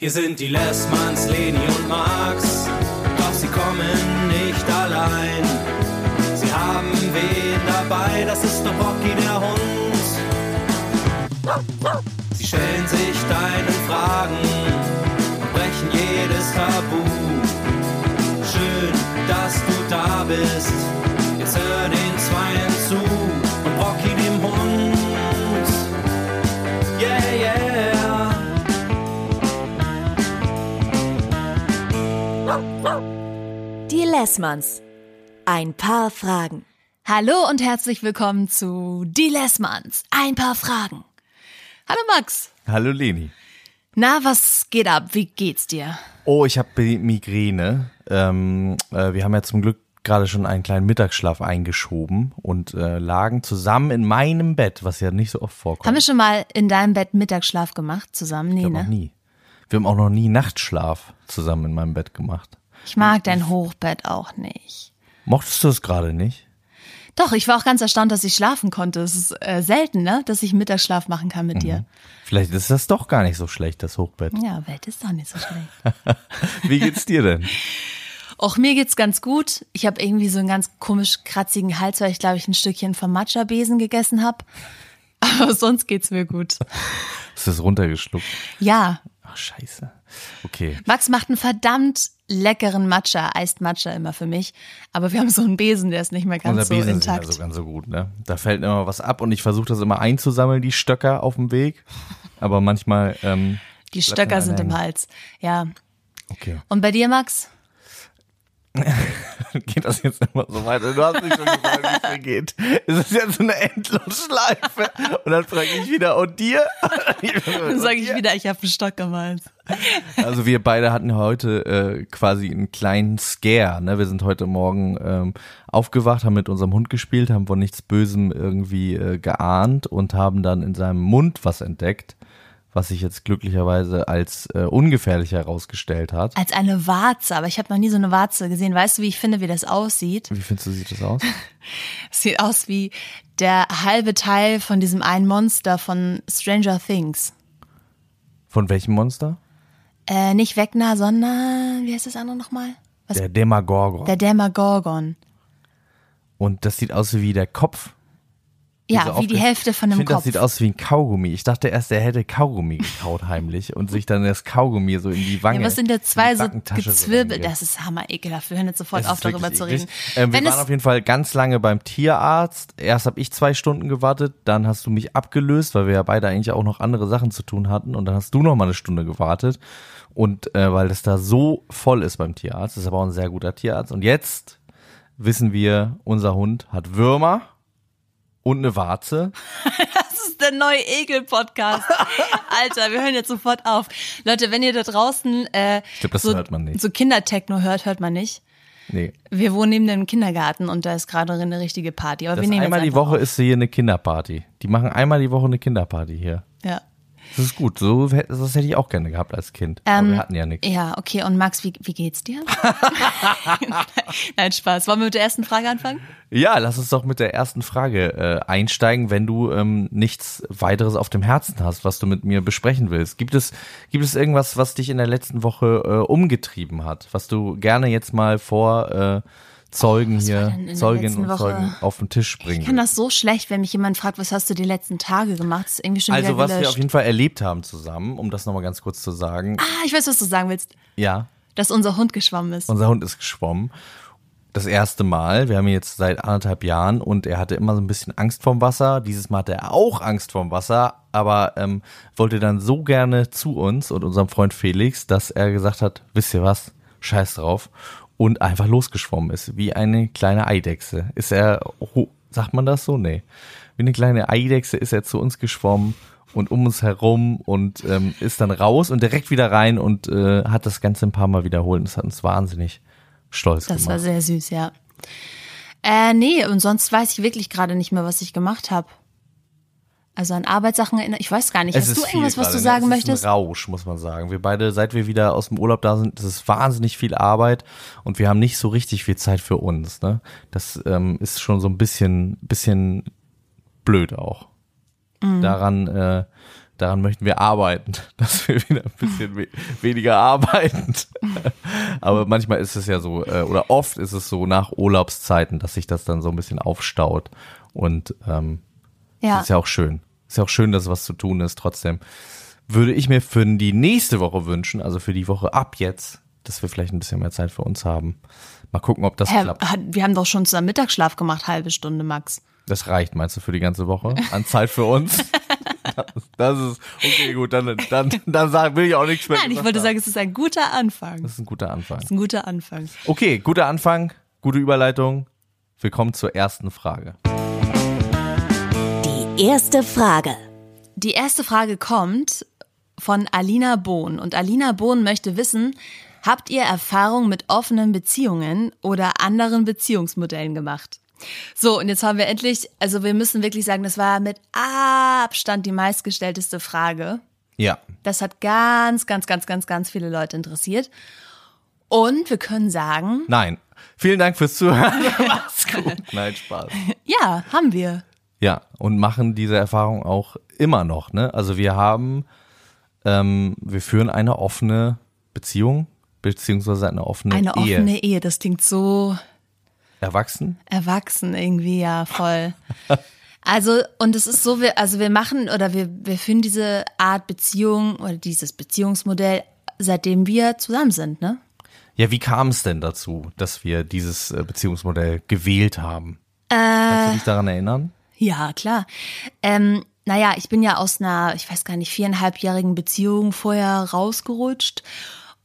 Hier sind die Lessmanns, Leni und Max, doch sie kommen nicht allein. Sie haben wen dabei, das ist der Rocky der Hund. Sie stellen sich deinen Fragen und brechen jedes Tabu. Schön, dass du da bist, jetzt hör den Lessmanns. Ein paar Fragen. Hallo und herzlich willkommen zu Die Lessmanns. Ein paar Fragen. Hallo Max. Hallo Leni. Na, was geht ab? Wie geht's dir? Oh, ich habe Migräne. Ähm, äh, wir haben ja zum Glück gerade schon einen kleinen Mittagsschlaf eingeschoben und äh, lagen zusammen in meinem Bett, was ja nicht so oft vorkommt. Haben wir schon mal in deinem Bett Mittagsschlaf gemacht zusammen? Nee, ich ne? noch nie. Wir haben auch noch nie Nachtschlaf zusammen in meinem Bett gemacht. Ich mag dein Hochbett auch nicht. Mochtest du es gerade nicht? Doch, ich war auch ganz erstaunt, dass ich schlafen konnte. Es ist äh, selten, ne, dass ich Mittagsschlaf machen kann mit dir. Vielleicht ist das doch gar nicht so schlecht, das Hochbett. Ja, Welt ist doch nicht so schlecht. Wie geht's dir denn? Auch mir geht's ganz gut. Ich habe irgendwie so einen ganz komisch kratzigen Hals, weil ich glaube ich ein Stückchen vom Matcha-Besen gegessen habe. Aber sonst geht's mir gut. Hast du das runtergeschluckt? Ja, Ach, scheiße. Okay. Max macht einen verdammt leckeren Matcha, Eist Matcha immer für mich. Aber wir haben so einen Besen, der ist nicht mehr ganz Unser so Besen ist intakt. nicht mehr so ganz so gut, ne? Da fällt immer was ab und ich versuche das immer einzusammeln, die Stöcker auf dem Weg. Aber manchmal, ähm, Die Stöcker sind im. Hals. Ja. Okay. Und bei dir, Max? Geht das jetzt immer so weiter? Du hast nicht schon gefragt, wie es mir geht. Es ist jetzt so eine Endlosschleife. Und dann frage ich wieder, und dir? Dann sage ich wieder, ich habe einen Stock Hals. Also wir beide hatten heute äh, quasi einen kleinen Scare. Ne? Wir sind heute Morgen ähm, aufgewacht, haben mit unserem Hund gespielt, haben von nichts Bösem irgendwie äh, geahnt und haben dann in seinem Mund was entdeckt, was sich jetzt glücklicherweise als äh, ungefährlich herausgestellt hat. Als eine Warze, aber ich habe noch nie so eine Warze gesehen. Weißt du, wie ich finde, wie das aussieht? Wie findest du, sieht das aus? Es sieht aus wie der halbe Teil von diesem einen Monster von Stranger Things. Von welchem Monster? Äh, nicht Wegner, sondern, wie heißt das andere nochmal? Was? Der Demagorgon. Der Demagorgon. Und das sieht aus wie der Kopf. Ja, Diese wie die Hälfte von Ich einem finde, das Kopf. sieht aus wie ein Kaugummi. Ich dachte erst, er hätte Kaugummi gekaut heimlich und sich dann das Kaugummi so in die Wange. Ja, was sind da zwei so gezwirbelt? reingeht. Das ist hammer ekelhaft. Wir hören jetzt sofort auf, darüber zu reden. Ähm, wir waren auf jeden Fall ganz lange beim Tierarzt. Erst habe ich zwei Stunden gewartet, dann hast du mich abgelöst, weil wir ja beide eigentlich auch noch andere Sachen zu tun hatten. Und dann hast du noch mal eine Stunde gewartet. Und äh, weil das da so voll ist beim Tierarzt, ist aber auch ein sehr guter Tierarzt. Und jetzt wissen wir, unser Hund hat Würmer und eine Warze. das ist der neue Ekel-Podcast. Alter, wir hören jetzt sofort auf. Leute, wenn ihr da draußen äh, glaube, das so, hört man nicht. so Kindertechno hört, hört man nicht. Nee. Wir wohnen neben dem Kindergarten und da ist gerade eine richtige Party. Aber Das wir nehmen einmal die Woche auf. ist hier eine Kinderparty. Die machen einmal die Woche eine Kinderparty hier. Ja. Das ist gut. So, das hätte ich auch gerne gehabt als Kind. Aber Ähm, wir hatten ja nichts. Ja, okay. Und Max, wie, wie geht's dir? Nein, Spaß. Wollen wir mit der ersten Frage anfangen? Ja, lass uns doch mit der ersten Frage äh, einsteigen, wenn du ähm, nichts weiteres auf dem Herzen hast, was du mit mir besprechen willst. Gibt es, gibt es irgendwas, was dich in der letzten Woche äh, umgetrieben hat, was du gerne jetzt mal vor äh, Zeugen war hier, Zeuginnen und Woche? Zeugen auf den Tisch bringen Ich kann das so schlecht, wenn mich jemand fragt, was hast du die letzten Tage gemacht? Das ist irgendwie schon Also was gelöscht. wir auf jeden Fall erlebt haben zusammen, um das nochmal ganz kurz zu sagen. ah, ich weiß, was du sagen willst. Ja, Dass unser Hund geschwommen ist. Unser Hund ist geschwommen. Das erste Mal. Wir haben ihn jetzt seit anderthalb Jahren und er hatte immer so ein bisschen Angst vorm Wasser. Dieses Mal hatte er auch Angst vorm Wasser, aber ähm, wollte dann so gerne zu uns und unserem Freund Felix, dass er gesagt hat, wisst ihr was, scheiß drauf. Und einfach losgeschwommen ist, wie eine kleine Eidechse. Ist er, ho- sagt man das so? Nee. Wie eine kleine Eidechse ist er zu uns geschwommen und um uns herum und ähm, ist dann raus und direkt wieder rein und äh, hat das Ganze ein paar Mal wiederholt. Und das hat uns wahnsinnig stolz Das war gemacht. sehr süß, ja. Äh, nee, und sonst weiß ich wirklich gerade nicht mehr, was ich gemacht habe. Also an Arbeitssachen erinnere ich weiß gar nicht. Es Hast du irgendwas, was du gerade, sagen ne? möchtest? Es ist ein Rausch, muss man sagen. Wir beide, seit wir wieder aus dem Urlaub da sind, das ist wahnsinnig viel Arbeit und wir haben nicht so richtig viel Zeit für uns. Ne? Das ähm, ist schon so ein bisschen, bisschen blöd auch. Mhm. Daran, äh, daran möchten wir arbeiten, dass wir wieder ein bisschen we weniger arbeiten. Aber manchmal ist es ja so, äh, oder oft ist es so nach Urlaubszeiten, dass sich das dann so ein bisschen aufstaut. Und ähm, Ja. das ist ja auch schön. Ist ja auch schön, dass was zu tun ist. Trotzdem würde ich mir für die nächste Woche wünschen, also für die Woche ab jetzt, dass wir vielleicht ein bisschen mehr Zeit für uns haben. Mal gucken, ob das Hä, klappt. wir haben doch schon zusammen Mittagsschlaf gemacht, halbe Stunde max. Das reicht, meinst du, für die ganze Woche an Zeit für uns? Das, das ist okay, gut. Dann, dann, dann sag, will ich auch nichts mehr. Nein, ich wollte haben. sagen, es ist ein guter Anfang. das ist ein guter Anfang. Das ist ein guter Anfang. Okay, guter Anfang, gute Überleitung. Wir kommen zur ersten Frage. Die erste Frage. Die erste Frage kommt von Alina Bohn. Und Alina Bohn möchte wissen, habt ihr Erfahrung mit offenen Beziehungen oder anderen Beziehungsmodellen gemacht? So, und jetzt haben wir endlich, also wir müssen wirklich sagen, das war mit Abstand die meistgestellteste Frage. Ja, Das hat ganz, ganz, ganz, ganz, ganz viele Leute interessiert. Und wir können sagen, nein. Vielen Dank fürs Zuhören. Mach's gut. Nein, Spaß. ja, haben wir. Ja, und machen diese Erfahrung auch immer noch. Ne? Also wir haben, ähm, wir führen eine offene Beziehung, beziehungsweise eine offene Eine Ehe. offene Ehe, das klingt so Erwachsen? erwachsen irgendwie, ja, voll. Also, und es ist so, wir, also wir machen oder wir, wir führen diese Art Beziehung oder dieses Beziehungsmodell, seitdem wir zusammen sind, ne? Ja, wie kam es denn dazu, dass wir dieses äh, Beziehungsmodell gewählt haben? Kannst du dich daran erinnern? Ja, klar. Ähm, naja, ich bin ja aus einer, ich weiß gar nicht, viereinhalbjährigen Beziehung vorher rausgerutscht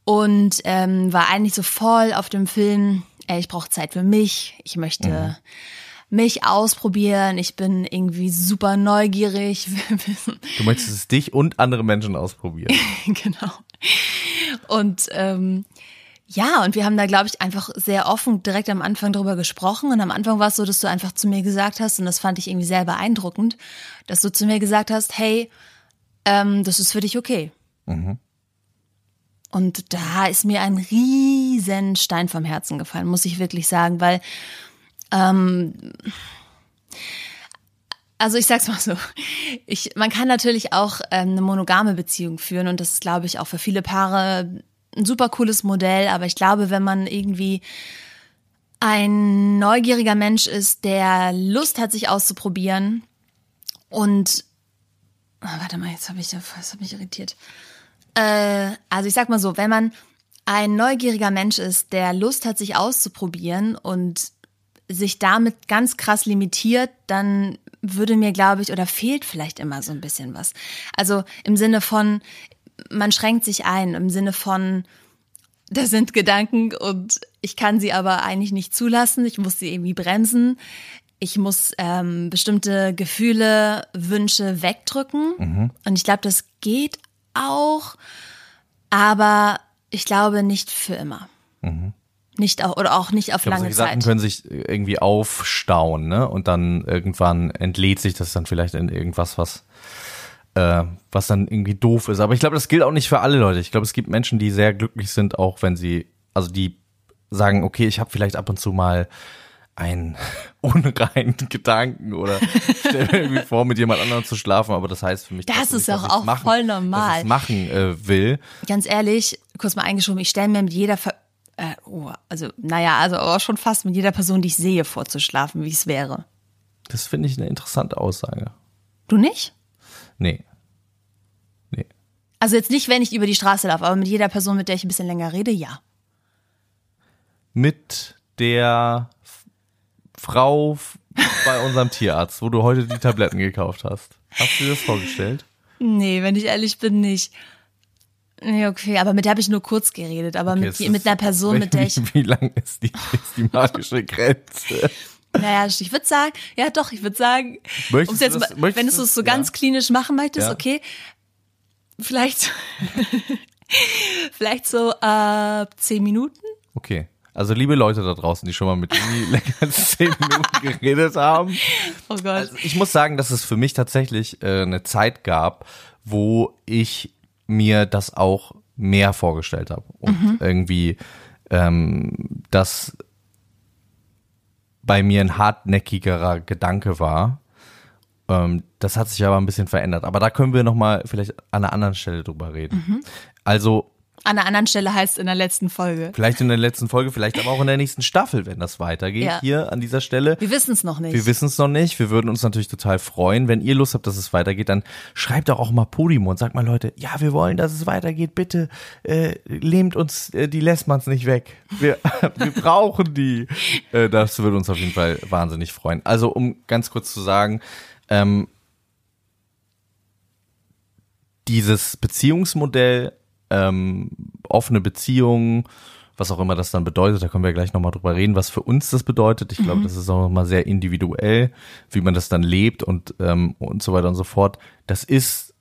und ähm, war eigentlich so voll auf dem Film, ey, ich brauche Zeit für mich, ich möchte mich ausprobieren, ich bin irgendwie super neugierig. Du möchtest es dich und andere Menschen ausprobieren. genau. Und ähm, ja, und wir haben da, glaube ich, einfach sehr offen direkt am Anfang drüber gesprochen. Und am Anfang war es so, dass du einfach zu mir gesagt hast, und das fand ich irgendwie sehr beeindruckend, dass du zu mir gesagt hast, hey, ähm, das ist für dich okay. Und da ist mir ein riesen Stein vom Herzen gefallen, muss ich wirklich sagen, weil also ich sag's mal so, ich, man kann natürlich auch ähm, eine monogame Beziehung führen und das ist, glaube ich, auch für viele Paare ein super cooles Modell, aber ich glaube, wenn man irgendwie ein neugieriger Mensch ist, der Lust hat, sich auszuprobieren und Ah, warte mal, jetzt habe ich das hat mich irritiert. Äh, also ich sag mal so, wenn man ein neugieriger Mensch ist, der Lust hat, sich auszuprobieren und sich damit ganz krass limitiert, dann würde mir, glaube ich, oder fehlt vielleicht immer so ein bisschen was. Also im Sinne von, man schränkt sich ein, im Sinne von, da sind Gedanken und ich kann sie aber eigentlich nicht zulassen, ich muss sie irgendwie bremsen. Ich muss ähm, bestimmte Gefühle, Wünsche wegdrücken. Und ich glaube, das geht auch, aber ich glaube nicht für immer. Nicht auch, oder auch nicht auf glaube, lange solche Sachen Zeit. können sich irgendwie aufstauen, ne? Und dann irgendwann entlädt sich das dann vielleicht in irgendwas, was äh, was dann irgendwie doof ist. Aber ich glaube, das gilt auch nicht für alle Leute. Ich glaube, es gibt Menschen, die sehr glücklich sind, auch wenn sie, also die sagen, okay, ich habe vielleicht ab und zu mal einen unreinen Gedanken oder stell mir irgendwie vor, mit jemand anderem zu schlafen, aber das heißt für mich, Das ist nicht, dass ich's auch machen, voll Dass normal. ich's machen äh, will. Ganz ehrlich, kurz mal eingeschoben, ich stelle mir mit jeder, Ver äh, oh, also naja, also aber schon fast mit jeder Person, die ich sehe, vorzuschlafen, wie es wäre. Das finde ich eine interessante Aussage. Du nicht? Nee. Nee. Also jetzt nicht, wenn ich über die Straße laufe, aber mit jeder Person, mit der ich ein bisschen länger rede, ja. mit der F- Frau bei unserem Tierarzt, wo du heute die Tabletten gekauft hast. Hast du dir das vorgestellt? Nee, wenn ich ehrlich bin, nicht. Nee, okay, aber mit der habe ich nur kurz geredet, aber mit, Jetzt die- mit einer Person, mit der ich, Wie, wie lang ist die, ist die magische Grenze? Naja, ich würde sagen, ja doch, ich würde sagen, Möchtest jetzt das- möchtest wenn du es so ja. ganz klinisch machen möchtest, Ja. okay, vielleicht, vielleicht so ab zehn Minuten. Okay. Also liebe Leute da draußen, die schon mal mit Uni länger als zehn Minuten geredet haben. Oh Gott. Also ich muss sagen, dass es für mich tatsächlich äh, eine Zeit gab, wo ich mir das auch mehr vorgestellt habe und irgendwie ähm, das bei mir ein hartnäckigerer Gedanke war Ähm, das hat sich aber ein bisschen verändert. Aber da können wir nochmal vielleicht an einer anderen Stelle drüber reden. Mhm. Also An einer anderen Stelle heißt in der letzten Folge. vielleicht in der letzten Folge, vielleicht aber auch in der nächsten Staffel, wenn das weitergeht Ja. hier an dieser Stelle. Wir wissen es noch nicht. Wir wissen es noch nicht. Wir würden uns natürlich total freuen. Wenn ihr Lust habt, dass es weitergeht, dann schreibt doch auch mal Podimo und sagt mal, Leute, ja, wir wollen, dass es weitergeht. Bitte äh, lehmt uns äh, die Lessmanns nicht weg. Wir, wir brauchen die. Äh, das würde uns auf jeden Fall wahnsinnig freuen. Also, um ganz kurz zu sagen, ähm, dieses Beziehungsmodell, ähm, offene Beziehungen, was auch immer das dann bedeutet, da können wir gleich nochmal drüber reden, was für uns das bedeutet. Ich glaube, das ist auch nochmal sehr individuell, wie man das dann lebt und, ähm, und so weiter und so fort. Das ist,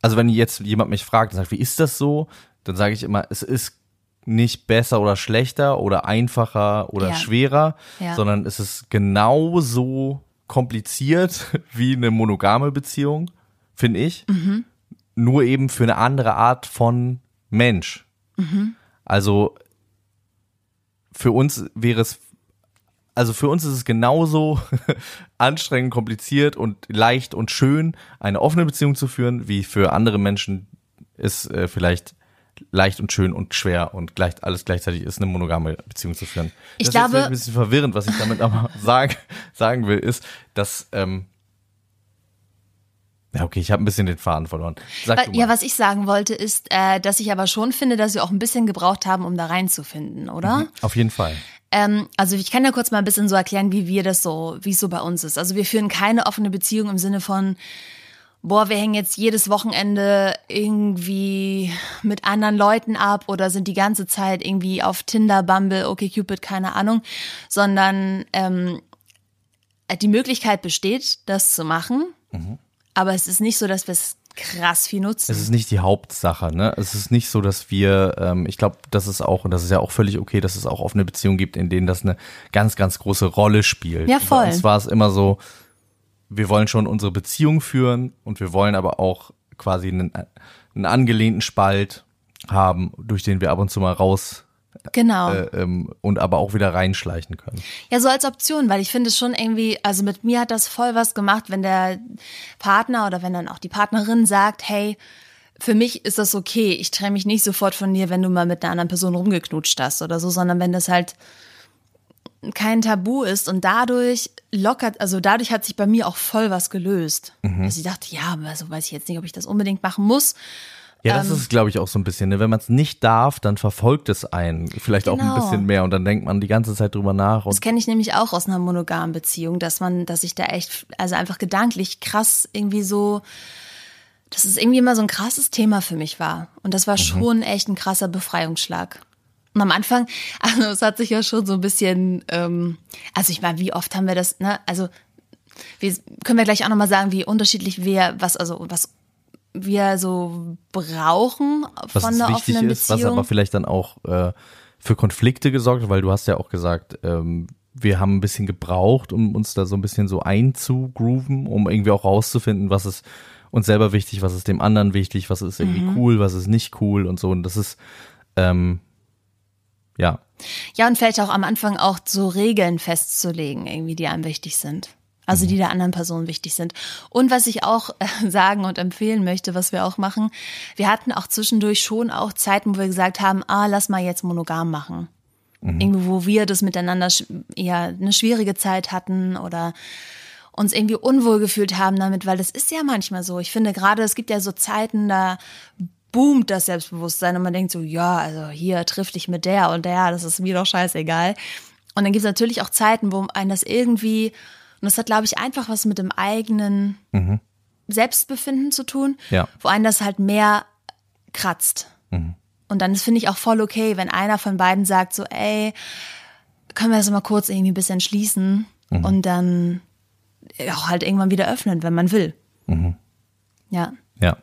also wenn jetzt jemand mich fragt und sagt, wie ist das so, dann sage ich immer, es ist nicht besser oder schlechter oder einfacher oder Ja. schwerer, Ja. sondern es ist genauso kompliziert wie eine monogame Beziehung, finde ich. Nur eben für eine andere Art von Mensch. Also für uns wäre es, also für uns ist es genauso anstrengend, kompliziert und leicht und schön, eine offene Beziehung zu führen, wie für andere Menschen ist äh, vielleicht leicht und schön und schwer und gleich, alles gleichzeitig ist, eine monogame Beziehung zu führen. Ich das ist glaube- jetzt ein bisschen verwirrend, was ich damit aber sagen, sagen will, ist, dass ähm, ja, okay, ich habe ein bisschen den Faden verloren. Sag du mal. Ja, was ich sagen wollte, ist, äh, dass ich aber schon finde, dass wir auch ein bisschen gebraucht haben, um da reinzufinden, oder? Auf jeden Fall. Ähm, also ich kann ja kurz mal ein bisschen so erklären, wie wir das so, wie es so bei uns ist. Also wir führen keine offene Beziehung im Sinne von, boah, wir hängen jetzt jedes Wochenende irgendwie mit anderen Leuten ab oder sind die ganze Zeit irgendwie auf Tinder, Bumble, OkCupid, keine Ahnung, sondern ähm, die Möglichkeit besteht, das zu machen, aber es ist nicht so, dass wir es krass viel nutzen. Es ist nicht die Hauptsache, ne? Es ist nicht so, dass wir, ähm, ich glaube, das ist auch, und das ist ja auch völlig okay, dass es auch offene Beziehungen gibt, in denen das eine ganz, ganz große Rolle spielt. Ja, voll. Bei uns war es immer so, wir wollen schon unsere Beziehung führen und wir wollen aber auch quasi einen, einen angelehnten Spalt haben, durch den wir ab und zu mal raus genau. äh, ähm, und aber auch wieder reinschleichen können. Ja, so als Option, weil ich finde es schon irgendwie, also mit mir hat das voll was gemacht, wenn der Partner oder wenn dann auch die Partnerin sagt, hey, für mich ist das okay, ich trenne mich nicht sofort von dir, wenn du mal mit einer anderen Person rumgeknutscht hast oder so, sondern wenn das halt kein Tabu ist und dadurch lockert, also dadurch hat sich bei mir auch voll was gelöst. Dass ich dachte, ja, also weiß ich jetzt nicht, ob ich das unbedingt machen muss. Ja, das ist, glaube ich, auch so ein bisschen. Ne? Wenn man es nicht darf, dann verfolgt es einen vielleicht auch Genau. ein bisschen mehr und dann denkt man die ganze Zeit drüber nach. Und Das kenne ich nämlich auch aus einer monogamen Beziehung, dass man, dass ich da echt, also einfach gedanklich krass irgendwie so, dass es irgendwie immer so ein krasses Thema für mich war. Und das war schon echt ein krasser Befreiungsschlag. Und am Anfang, also es hat sich ja schon so ein bisschen, ähm, also ich meine, wie oft haben wir das, ne, also wir können wir gleich auch nochmal sagen, wie unterschiedlich wir, was, also was wir so brauchen was von es einer offenen ist, was aber vielleicht dann auch äh, für Konflikte gesorgt hat, weil du hast ja auch gesagt, ähm, wir haben ein bisschen gebraucht, um uns da so ein bisschen so einzugrooven, um irgendwie auch rauszufinden, was ist uns selber wichtig, was ist dem anderen wichtig, was ist irgendwie Mhm. cool, was ist nicht cool und so. Und das ist, ähm, ja, Ja, und vielleicht auch am Anfang auch so Regeln festzulegen, irgendwie, die einem wichtig sind. Also die der anderen Person wichtig sind. Und was ich auch äh, sagen und empfehlen möchte, was wir auch machen, wir hatten auch zwischendurch schon auch Zeiten, wo wir gesagt haben, ah, lass mal jetzt monogam machen. Irgendwie, wo wir das miteinander eher eine schwierige Zeit hatten oder uns irgendwie unwohl gefühlt haben damit, weil das ist ja manchmal so. Ich finde gerade, es gibt ja so Zeiten, da boomt das Selbstbewusstsein und man denkt so, ja, also hier triff dich mit der und der, das ist mir doch scheißegal. Und dann gibt es natürlich auch Zeiten, wo einen das irgendwie, und das hat, glaube ich, einfach was mit dem eigenen Selbstbefinden zu tun, Ja. wo einen das halt mehr kratzt. Und dann ist, finde ich, auch voll okay, wenn einer von beiden sagt so, ey, können wir das mal kurz irgendwie ein bisschen schließen und dann auch halt irgendwann wieder öffnen, wenn man will. Ja. ja.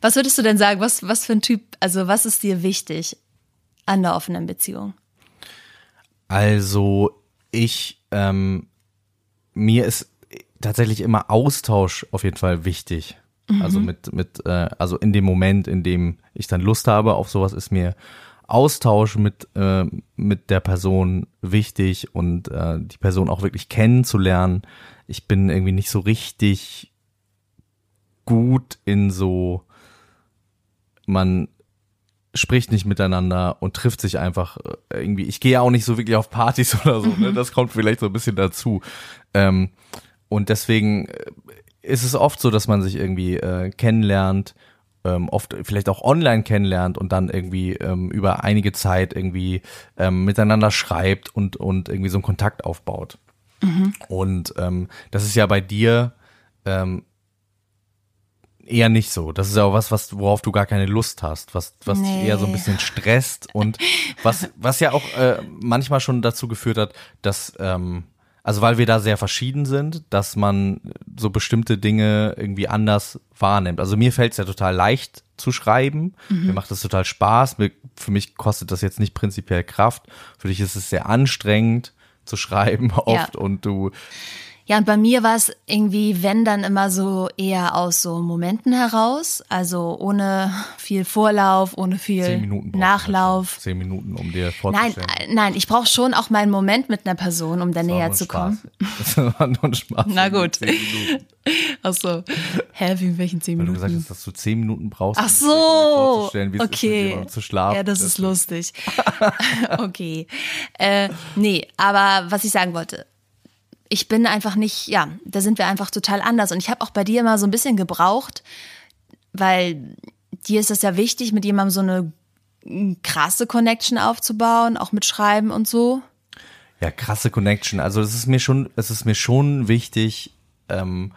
Was würdest du denn sagen? Was, was für ein Typ, also was ist dir wichtig an der offenen Beziehung? Also ich, ähm, mir ist tatsächlich immer Austausch auf jeden Fall wichtig. Also mit, mit, äh, also in dem Moment, in dem ich dann Lust habe auf sowas, ist mir Austausch mit, äh, mit der Person wichtig und äh, die Person auch wirklich kennenzulernen. Ich bin irgendwie nicht so richtig gut in so, man spricht nicht miteinander und trifft sich einfach äh, irgendwie. Ich gehe ja auch nicht so wirklich auf Partys oder so, ne? Das kommt vielleicht so ein bisschen dazu. Ähm, und deswegen äh, ist es oft so, dass man sich irgendwie äh, kennenlernt, ähm, oft vielleicht auch online kennenlernt und dann irgendwie ähm, über einige Zeit irgendwie ähm, miteinander schreibt und, und irgendwie so einen Kontakt aufbaut. Und ähm, das ist ja bei dir ähm, eher nicht so. Das ist ja auch was, was worauf du gar keine Lust hast, was was dich Nee. eher so ein bisschen stresst und was was ja auch äh, manchmal schon dazu geführt hat, dass ähm, also weil wir da sehr verschieden sind, dass man so bestimmte Dinge irgendwie anders wahrnimmt. Also mir fällt es ja total leicht zu schreiben. Mir macht das total Spaß. Mir, für mich kostet das jetzt nicht prinzipiell Kraft. Für dich ist es sehr anstrengend zu schreiben oft und du Ja, und bei mir war es irgendwie, wenn dann immer so eher aus so Momenten heraus, also ohne viel Vorlauf, ohne viel Minuten Nachlauf. Zehn Minuten, um dir Nein, vorzustellen. äh, nein, ich brauche schon auch meinen Moment mit einer Person, um da näher zu kommen. Das war nur ein Spaß. Na gut. Zehn Minuten. Ach so. Hä, wie in welchen zehn Weil du Minuten? gesagt hast, dass du zehn Minuten brauchst, Ach um so, vorzustellen, wie es ist, mit okay. jemandem zu schlafen. Ja, das ist lustig. okay. Äh, nee, aber was ich sagen wollte, ich bin einfach nicht, ja, da sind wir einfach total anders. Und ich habe auch bei dir immer so ein bisschen gebraucht, weil dir ist es ja wichtig, mit jemandem so eine krasse Connection aufzubauen, auch mit Schreiben und so. Ja, krasse Connection. Also es ist mir schon, es ist mir schon wichtig, ähm,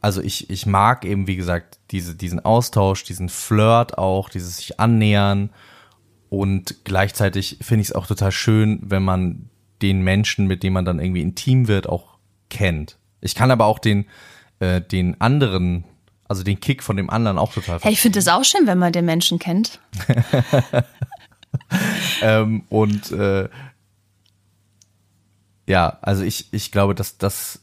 also ich, ich mag eben, wie gesagt, diese, diesen Austausch, diesen Flirt auch, dieses sich annähern und gleichzeitig finde ich es auch total schön, wenn man den Menschen, mit dem man dann irgendwie intim wird, auch kennt. Ich kann aber auch den, äh, den anderen, also den Kick von dem anderen auch total Hey, ich finde es auch schön, wenn man den Menschen kennt. Ähm, und äh, ja, also ich, ich glaube, dass das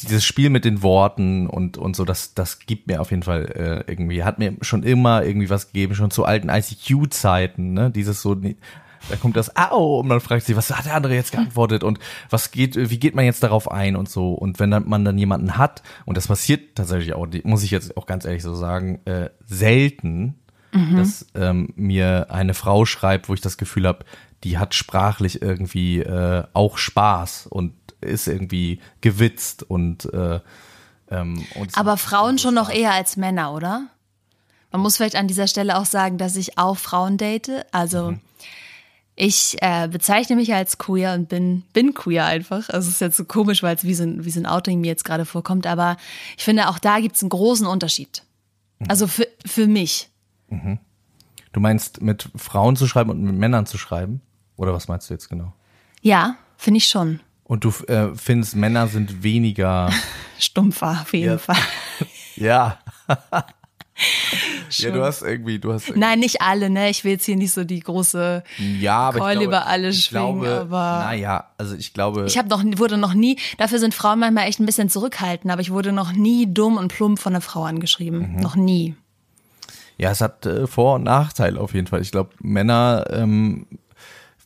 dieses Spiel mit den Worten und, und so, das, das gibt mir auf jeden Fall äh, irgendwie, hat mir schon immer irgendwie was gegeben, schon zu alten ICQ-Zeiten, ne? Dieses so, da kommt das Au und man fragt sich, was hat der andere jetzt geantwortet und was geht, wie geht man jetzt darauf ein und so. Und wenn dann, man dann jemanden hat, und das passiert tatsächlich auch, muss ich jetzt auch ganz ehrlich so sagen, äh, selten, dass ähm, mir eine Frau schreibt, wo ich das Gefühl habe, die hat sprachlich irgendwie äh, auch Spaß und ist irgendwie gewitzt und äh, ähm, und Aber Frauen schon noch eher als Männer, oder? Man muss vielleicht an dieser Stelle auch sagen, dass ich auch Frauen date. Also ich äh, bezeichne mich als queer und bin, bin queer einfach. Also es ist jetzt so komisch, weil es wie so, ein, wie so ein Outing mir jetzt gerade vorkommt. Aber ich finde, auch da gibt es einen großen Unterschied. Also für, für mich. Du meinst mit Frauen zu schreiben und mit Männern zu schreiben? Oder was meinst du jetzt genau? Ja, finde ich schon. Und du äh, findest, Männer sind weniger. Stumpfer auf jeden Ja. Fall. ja. ja, du hast irgendwie, du hast. Nein, nicht alle, ne? Ich will jetzt hier nicht so die große. ja, aber Keule glaube, über alle ich schwingen, glaube, aber- Naja, also ich glaube. Ich habe noch wurde noch nie. Dafür sind Frauen manchmal echt ein bisschen zurückhaltend, aber ich wurde noch nie dumm und plump von einer Frau angeschrieben. Noch nie. Ja, es hat äh, Vor- und Nachteile auf jeden Fall. Ich glaube, Männer, ähm,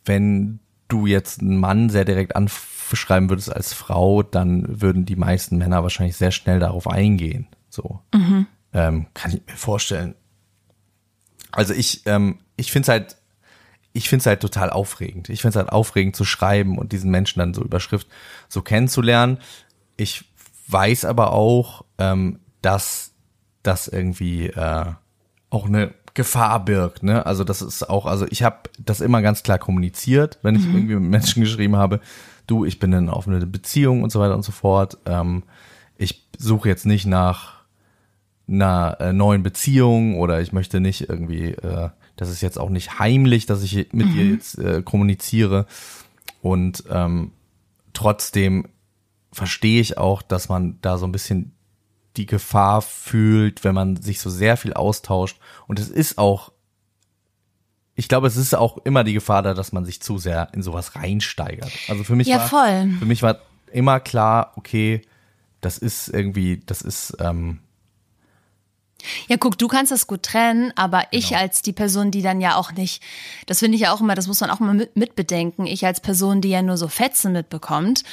wenn du jetzt einen Mann sehr direkt anschreiben würdest als Frau, dann würden die meisten Männer wahrscheinlich sehr schnell darauf eingehen. So. Ähm, kann ich mir vorstellen. Also ich, ähm, ich finde es halt, ich finde es halt total aufregend. Ich finde es halt aufregend zu schreiben und diesen Menschen dann so über Schrift so kennenzulernen. Ich weiß aber auch, ähm, dass das irgendwie äh, auch eine Gefahr birgt. Ne? Also das ist auch, also ich habe das immer ganz klar kommuniziert, wenn ich irgendwie mit Menschen geschrieben habe, du, ich bin in einer offenen Beziehung und so weiter und so fort. Ähm, ich suche jetzt nicht nach einer äh, neuen Beziehung oder ich möchte nicht irgendwie, äh, das ist jetzt auch nicht heimlich, dass ich mit dir jetzt äh, kommuniziere. Und ähm, trotzdem verstehe ich auch, dass man da so ein bisschen die Gefahr fühlt, wenn man sich so sehr viel austauscht. Und es ist auch, ich glaube, es ist auch immer die Gefahr da, dass man sich zu sehr in sowas reinsteigert. Also für mich Ja, war, voll. für mich war immer klar, okay, das ist irgendwie, das ist, ähm, Ja, guck, du kannst das gut trennen, aber ich Genau. als die Person, die dann ja auch nicht, das finde ich ja auch immer, das muss man auch mal mit, mitbedenken, ich als Person, die ja nur so Fetzen mitbekommt,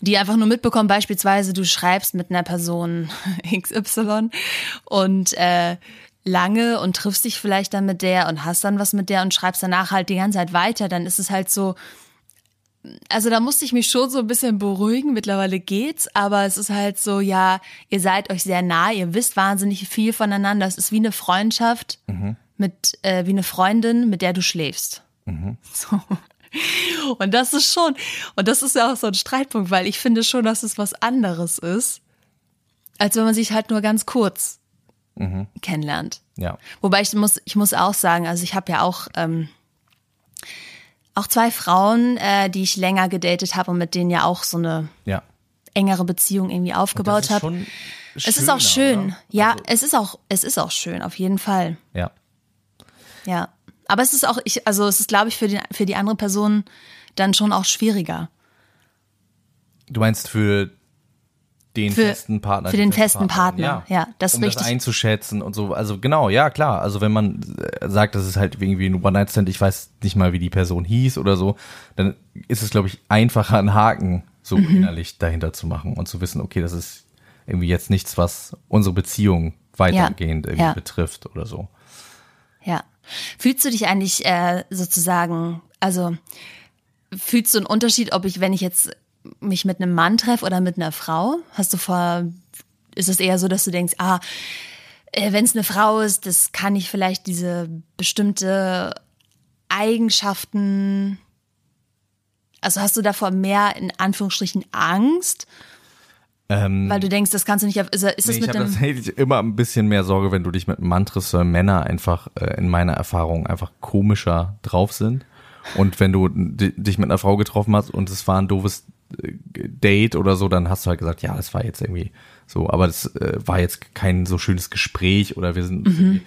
die einfach nur mitbekommt, beispielsweise du schreibst mit einer Person XY und äh, lange und triffst dich vielleicht dann mit der und hast dann was mit der und schreibst danach halt die ganze Zeit weiter, dann ist es halt so, also da musste ich mich schon so ein bisschen beruhigen. Mittlerweile geht's, aber es ist halt so, ja, ihr seid euch sehr nah, ihr wisst wahnsinnig viel voneinander. Es ist wie eine Freundschaft mit, äh, wie eine Freundin, mit der du schläfst. So. Und das ist schon, und das ist ja auch so ein Streitpunkt, weil ich finde schon, dass es was anderes ist, als wenn man sich halt nur ganz kurz kennenlernt. Ja. Wobei ich muss, ich muss auch sagen, also ich habe ja auch ähm, auch zwei Frauen, äh, die ich länger gedatet habe und mit denen ja auch so eine Ja. engere Beziehung irgendwie aufgebaut habe. Es ist auch schön. oder? Ja, Also, es ist auch, es ist auch schön, auf jeden Fall. ja. Ja. Aber es ist auch, ich, also es ist, glaube ich, für die, für die andere Person dann schon auch schwieriger. Du meinst für den Für- festen Partner. für den feste festen Partner, ja, das ist um richtig. das einzuschätzen und so. Also genau, ja klar. Also wenn man äh, sagt, das ist halt irgendwie ein One-Night-Stand, ich weiß nicht mal, wie die Person hieß oder so, dann ist es, glaube ich, einfacher, einen Haken so Mhm. innerlich dahinter zu machen und zu wissen, okay, das ist irgendwie jetzt nichts, was unsere Beziehung weitergehend irgendwie ja. betrifft oder so. Ja. Fühlst du dich eigentlich äh, sozusagen, also fühlst du einen Unterschied, ob ich, wenn ich jetzt mich mit einem Mann treffe oder mit einer Frau? Hast du vor, ist es eher so, dass du denkst, ah, äh, wenn es eine Frau ist, das kann ich vielleicht diese bestimmte Eigenschaften, also hast du davor mehr in Anführungsstrichen Angst? Weil du denkst, das kannst du nicht ist, ist Nee, ich mit habe einem, tatsächlich immer ein bisschen mehr Sorge, wenn du dich mit triffst, weil Männer einfach äh, in meiner Erfahrung einfach komischer drauf sind. Und wenn du di- dich mit einer Frau getroffen hast und es war ein doofes Date oder so, dann hast du halt gesagt, ja, das war jetzt irgendwie so, aber das äh, war jetzt kein so schönes Gespräch oder wir sind irgendwie-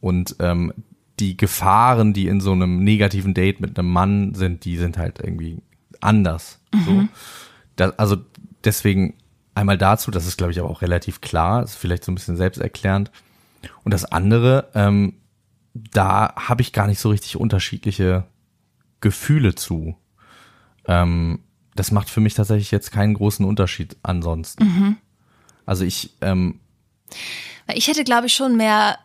und ähm, die Gefahren, die in so einem negativen Date mit einem Mann sind, die sind halt irgendwie anders. So. Da, also deswegen einmal dazu, das ist glaube ich aber auch relativ klar, ist vielleicht so ein bisschen selbsterklärend. Und das andere, ähm, da habe ich gar nicht so richtig unterschiedliche Gefühle zu. Ähm, das macht für mich tatsächlich jetzt keinen großen Unterschied ansonsten. Also ich, ähm, ich hätte, glaube ich, schon mehr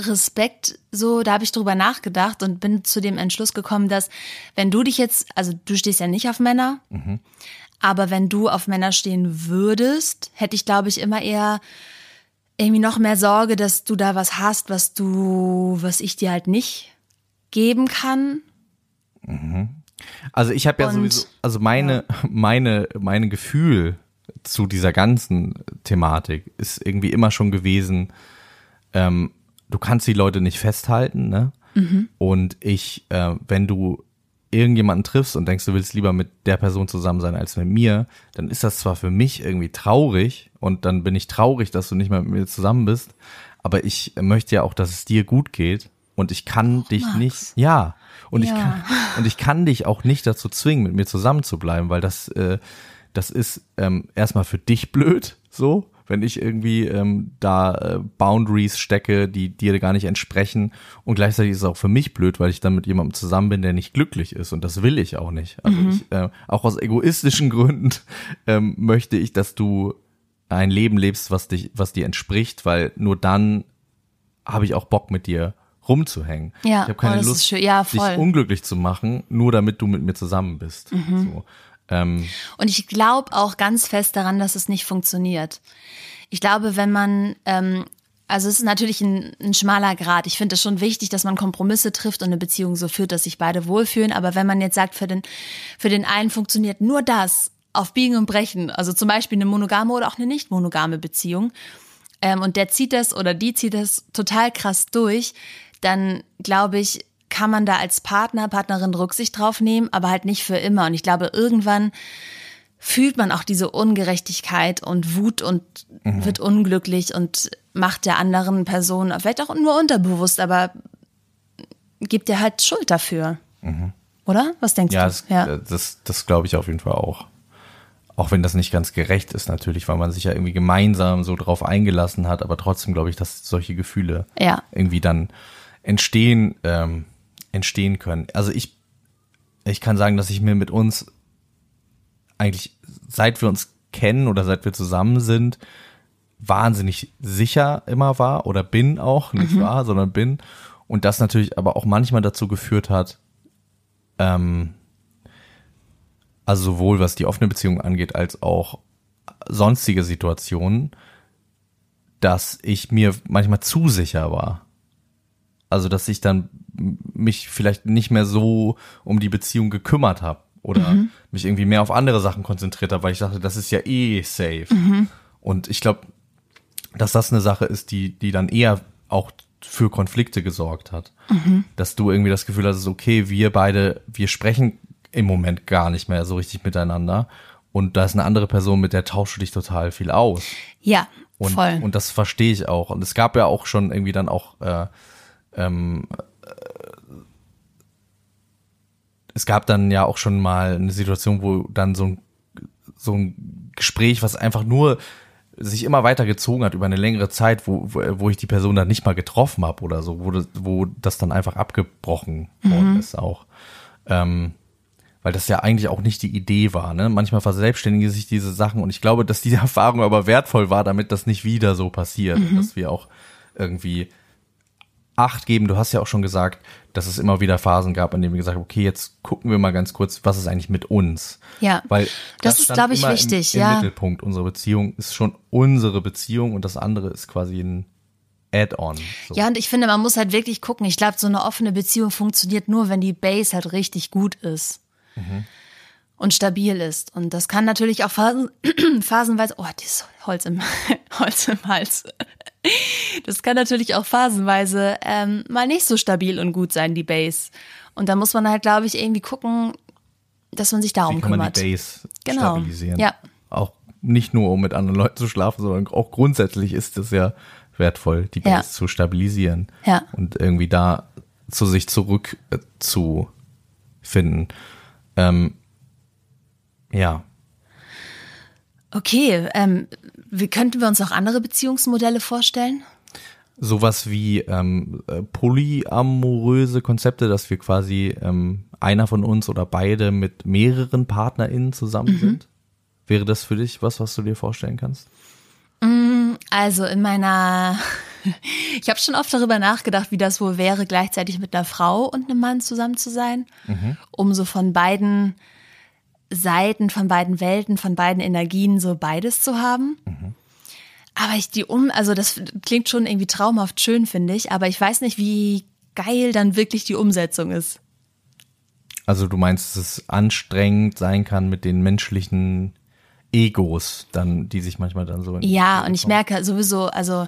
Respekt, so, da habe ich drüber nachgedacht und bin zu dem Entschluss gekommen, dass wenn du dich jetzt, also du stehst ja nicht auf Männer, aber wenn du auf Männer stehen würdest, hätte ich, glaube ich, immer eher irgendwie noch mehr Sorge, dass du da was hast, was du, was ich dir halt nicht geben kann. Also ich habe ja Und- sowieso, also meine, meine, meine Gefühl zu dieser ganzen Thematik ist irgendwie immer schon gewesen, ähm, du kannst die Leute nicht festhalten, ne? Und ich, äh, wenn du irgendjemanden triffst und denkst, du willst lieber mit der Person zusammen sein als mit mir, dann ist das zwar für mich irgendwie traurig und dann bin ich traurig, dass du nicht mehr mit mir zusammen bist, aber ich möchte ja auch, dass es dir gut geht und ich kann dich Max. nicht, ja, und ich Ja. kann, und ich kann dich auch nicht dazu zwingen, mit mir zusammen zu bleiben, weil das, äh, das ist ähm, erstmal für dich blöd, so, wenn ich irgendwie ähm, da äh, Boundaries stecke, die dir gar nicht entsprechen. Und gleichzeitig ist es auch für mich blöd, weil ich dann mit jemandem zusammen bin, der nicht glücklich ist. Und das will ich auch nicht. Also ich, äh, auch aus egoistischen Gründen ähm, möchte ich, dass du ein Leben lebst, was dich, was dir entspricht, weil nur dann habe ich auch Bock mit dir rumzuhängen. Ja, ich habe keine oh, Lust. Ja, dich. Mhm. unglücklich zu machen, nur damit du mit mir zusammen bist. So. Ähm, Und ich glaube auch ganz fest daran, dass es nicht funktioniert. Ich glaube, wenn man, ähm, also es ist natürlich ein, ein schmaler Grad. Ich finde es schon wichtig, dass man Kompromisse trifft und eine Beziehung so führt, dass sich beide wohlfühlen. Aber wenn man jetzt sagt, für den, für den einen funktioniert nur das auf Biegen und Brechen, also zum Beispiel eine monogame oder auch eine nicht monogame Beziehung, ähm, und der zieht das oder die zieht das total krass durch, dann glaube ich, kann man da als Partner, Partnerin Rücksicht drauf nehmen, aber halt nicht für immer. Und ich glaube, irgendwann fühlt man auch diese Ungerechtigkeit und Wut und wird unglücklich und macht der anderen Person, vielleicht auch nur unterbewusst, aber gibt dir halt Schuld dafür. Oder? Was denkst ja, du? das, äh, das, das glaube ich auf jeden Fall auch. Auch wenn das nicht ganz gerecht ist natürlich, weil man sich ja irgendwie gemeinsam so drauf eingelassen hat, aber trotzdem glaube ich, dass solche Gefühle Ja. irgendwie dann entstehen, ähm, entstehen können. Also ich, ich kann sagen, dass ich mir mit uns eigentlich, seit wir uns kennen oder seit wir zusammen sind, wahnsinnig sicher immer war oder bin auch, nicht wahr, sondern bin. Und das natürlich aber auch manchmal dazu geführt hat, ähm, also sowohl was die offene Beziehung angeht, als auch sonstige Situationen, dass ich mir manchmal zu sicher war. Also, dass ich dann mich vielleicht nicht mehr so um die Beziehung gekümmert habe oder mich irgendwie mehr auf andere Sachen konzentriert habe, weil ich dachte, das ist ja eh safe. Und ich glaube, dass das eine Sache ist, die, die dann eher auch für Konflikte gesorgt hat. Dass du irgendwie das Gefühl hast, okay, wir beide, wir sprechen im Moment gar nicht mehr so richtig miteinander. Und da ist eine andere Person, mit der tauschst du dich total viel aus. Ja, Und, voll. und das verstehe ich auch. Und es gab ja auch schon irgendwie dann auch, äh, ähm, äh, es gab dann ja auch schon mal eine Situation, wo dann so ein, so ein Gespräch, was einfach nur sich immer weiter gezogen hat über eine längere Zeit, wo, wo, ich die Person dann nicht mal getroffen habe oder so, wo das, wo das dann einfach abgebrochen worden ist auch. Ähm, weil das ja eigentlich auch nicht die Idee war. Ne? Manchmal verselbstständigen sich diese Sachen und ich glaube, dass diese Erfahrung aber wertvoll war, damit das nicht wieder so passiert. Und dass wir auch irgendwie Acht geben. Du hast ja auch schon gesagt, dass es immer wieder Phasen gab, in denen wir gesagt haben, okay, jetzt gucken wir mal ganz kurz, was ist eigentlich mit uns? Ja. Weil Das ist, stand glaub ich, wichtig, im, im ja. Mittelpunkt unserer Beziehung ist schon unsere Beziehung und das andere ist quasi ein Add-on. So. Ja, und ich finde, man muss halt wirklich gucken. Ich glaube, so eine offene Beziehung funktioniert nur, wenn die Base halt richtig gut ist. Und stabil ist. Und das kann natürlich auch phasen, phasenweise, oh, dieses Holz im, Holz im Hals. Das kann natürlich auch phasenweise ähm, mal nicht so stabil und gut sein, die Base. Und da muss man halt, glaube ich, irgendwie gucken, dass man sich darum Wie kann man kümmert. die Base Genau. stabilisieren? Ja. Auch nicht nur, um mit anderen Leuten zu schlafen, sondern auch grundsätzlich ist es ja wertvoll, die Base Ja. zu stabilisieren. Ja. Und irgendwie da zu sich zurück äh, zu finden. Ähm, ja. Okay, ähm, wie könnten wir uns auch andere Beziehungsmodelle vorstellen? sowas wie ähm, äh, polyamoröse Konzepte, dass wir quasi ähm, einer von uns oder beide mit mehreren PartnerInnen zusammen sind. Wäre das für dich was, was du dir vorstellen kannst? Also in meiner, ich habe schon oft darüber nachgedacht, wie das wohl wäre, gleichzeitig mit einer Frau und einem Mann zusammen zu sein, um so von beiden Seiten, von beiden Welten, von beiden Energien so beides zu haben. Aber ich die um, also das klingt schon irgendwie traumhaft schön, finde ich, aber ich weiß nicht, wie geil dann wirklich die Umsetzung ist. Also du meinst, dass es anstrengend sein kann mit den menschlichen Egos, dann, die sich manchmal dann so Ja, und ich merke sowieso, also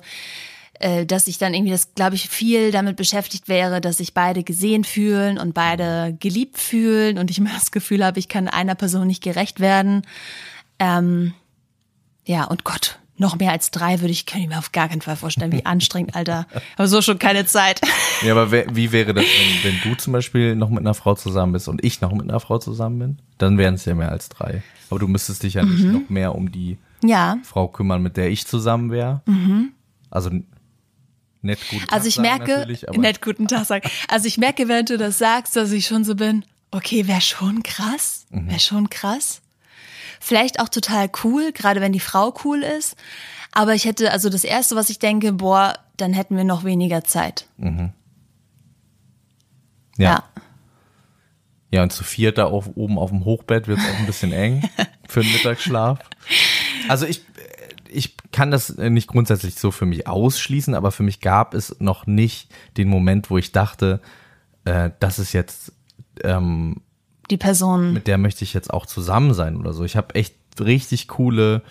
äh, dass ich dann irgendwie das, glaube ich, viel damit beschäftigt wäre, dass sich beide gesehen fühlen und beide geliebt fühlen und ich immer das Gefühl habe, ich kann einer Person nicht gerecht werden. Ähm, ja, und Gott, noch mehr als drei würde ich, kann ich mir auf gar keinen Fall vorstellen, wie anstrengend, Alter. Aber so schon keine Zeit. Ja, aber wie wäre das, wenn, wenn du zum Beispiel noch mit einer Frau zusammen bist und ich noch mit einer Frau zusammen bin? Dann wären es ja mehr als drei. Aber du müsstest dich ja nicht Mhm. noch mehr um die Ja. Frau kümmern, mit der ich zusammen wäre. Also nett gut. Mhm. Also ich merke, nett guten Tag sagen. Also ich merke, während du das sagst, dass ich schon so bin, okay, wäre schon krass, wäre schon krass. Vielleicht auch total cool, gerade wenn die Frau cool ist. Aber ich hätte, also das Erste, was ich denke, boah, dann hätten wir noch weniger Zeit. ja. Ja, und zu viert da auf, oben auf dem Hochbett wird es auch ein bisschen eng für den Mittagsschlaf. Also ich, ich kann das nicht grundsätzlich so für mich ausschließen, aber für mich gab es noch nicht den Moment, wo ich dachte, äh, das ist jetzt, ähm, Die Person. mit der möchte ich jetzt auch zusammen sein oder so. Ich habe echt richtig coole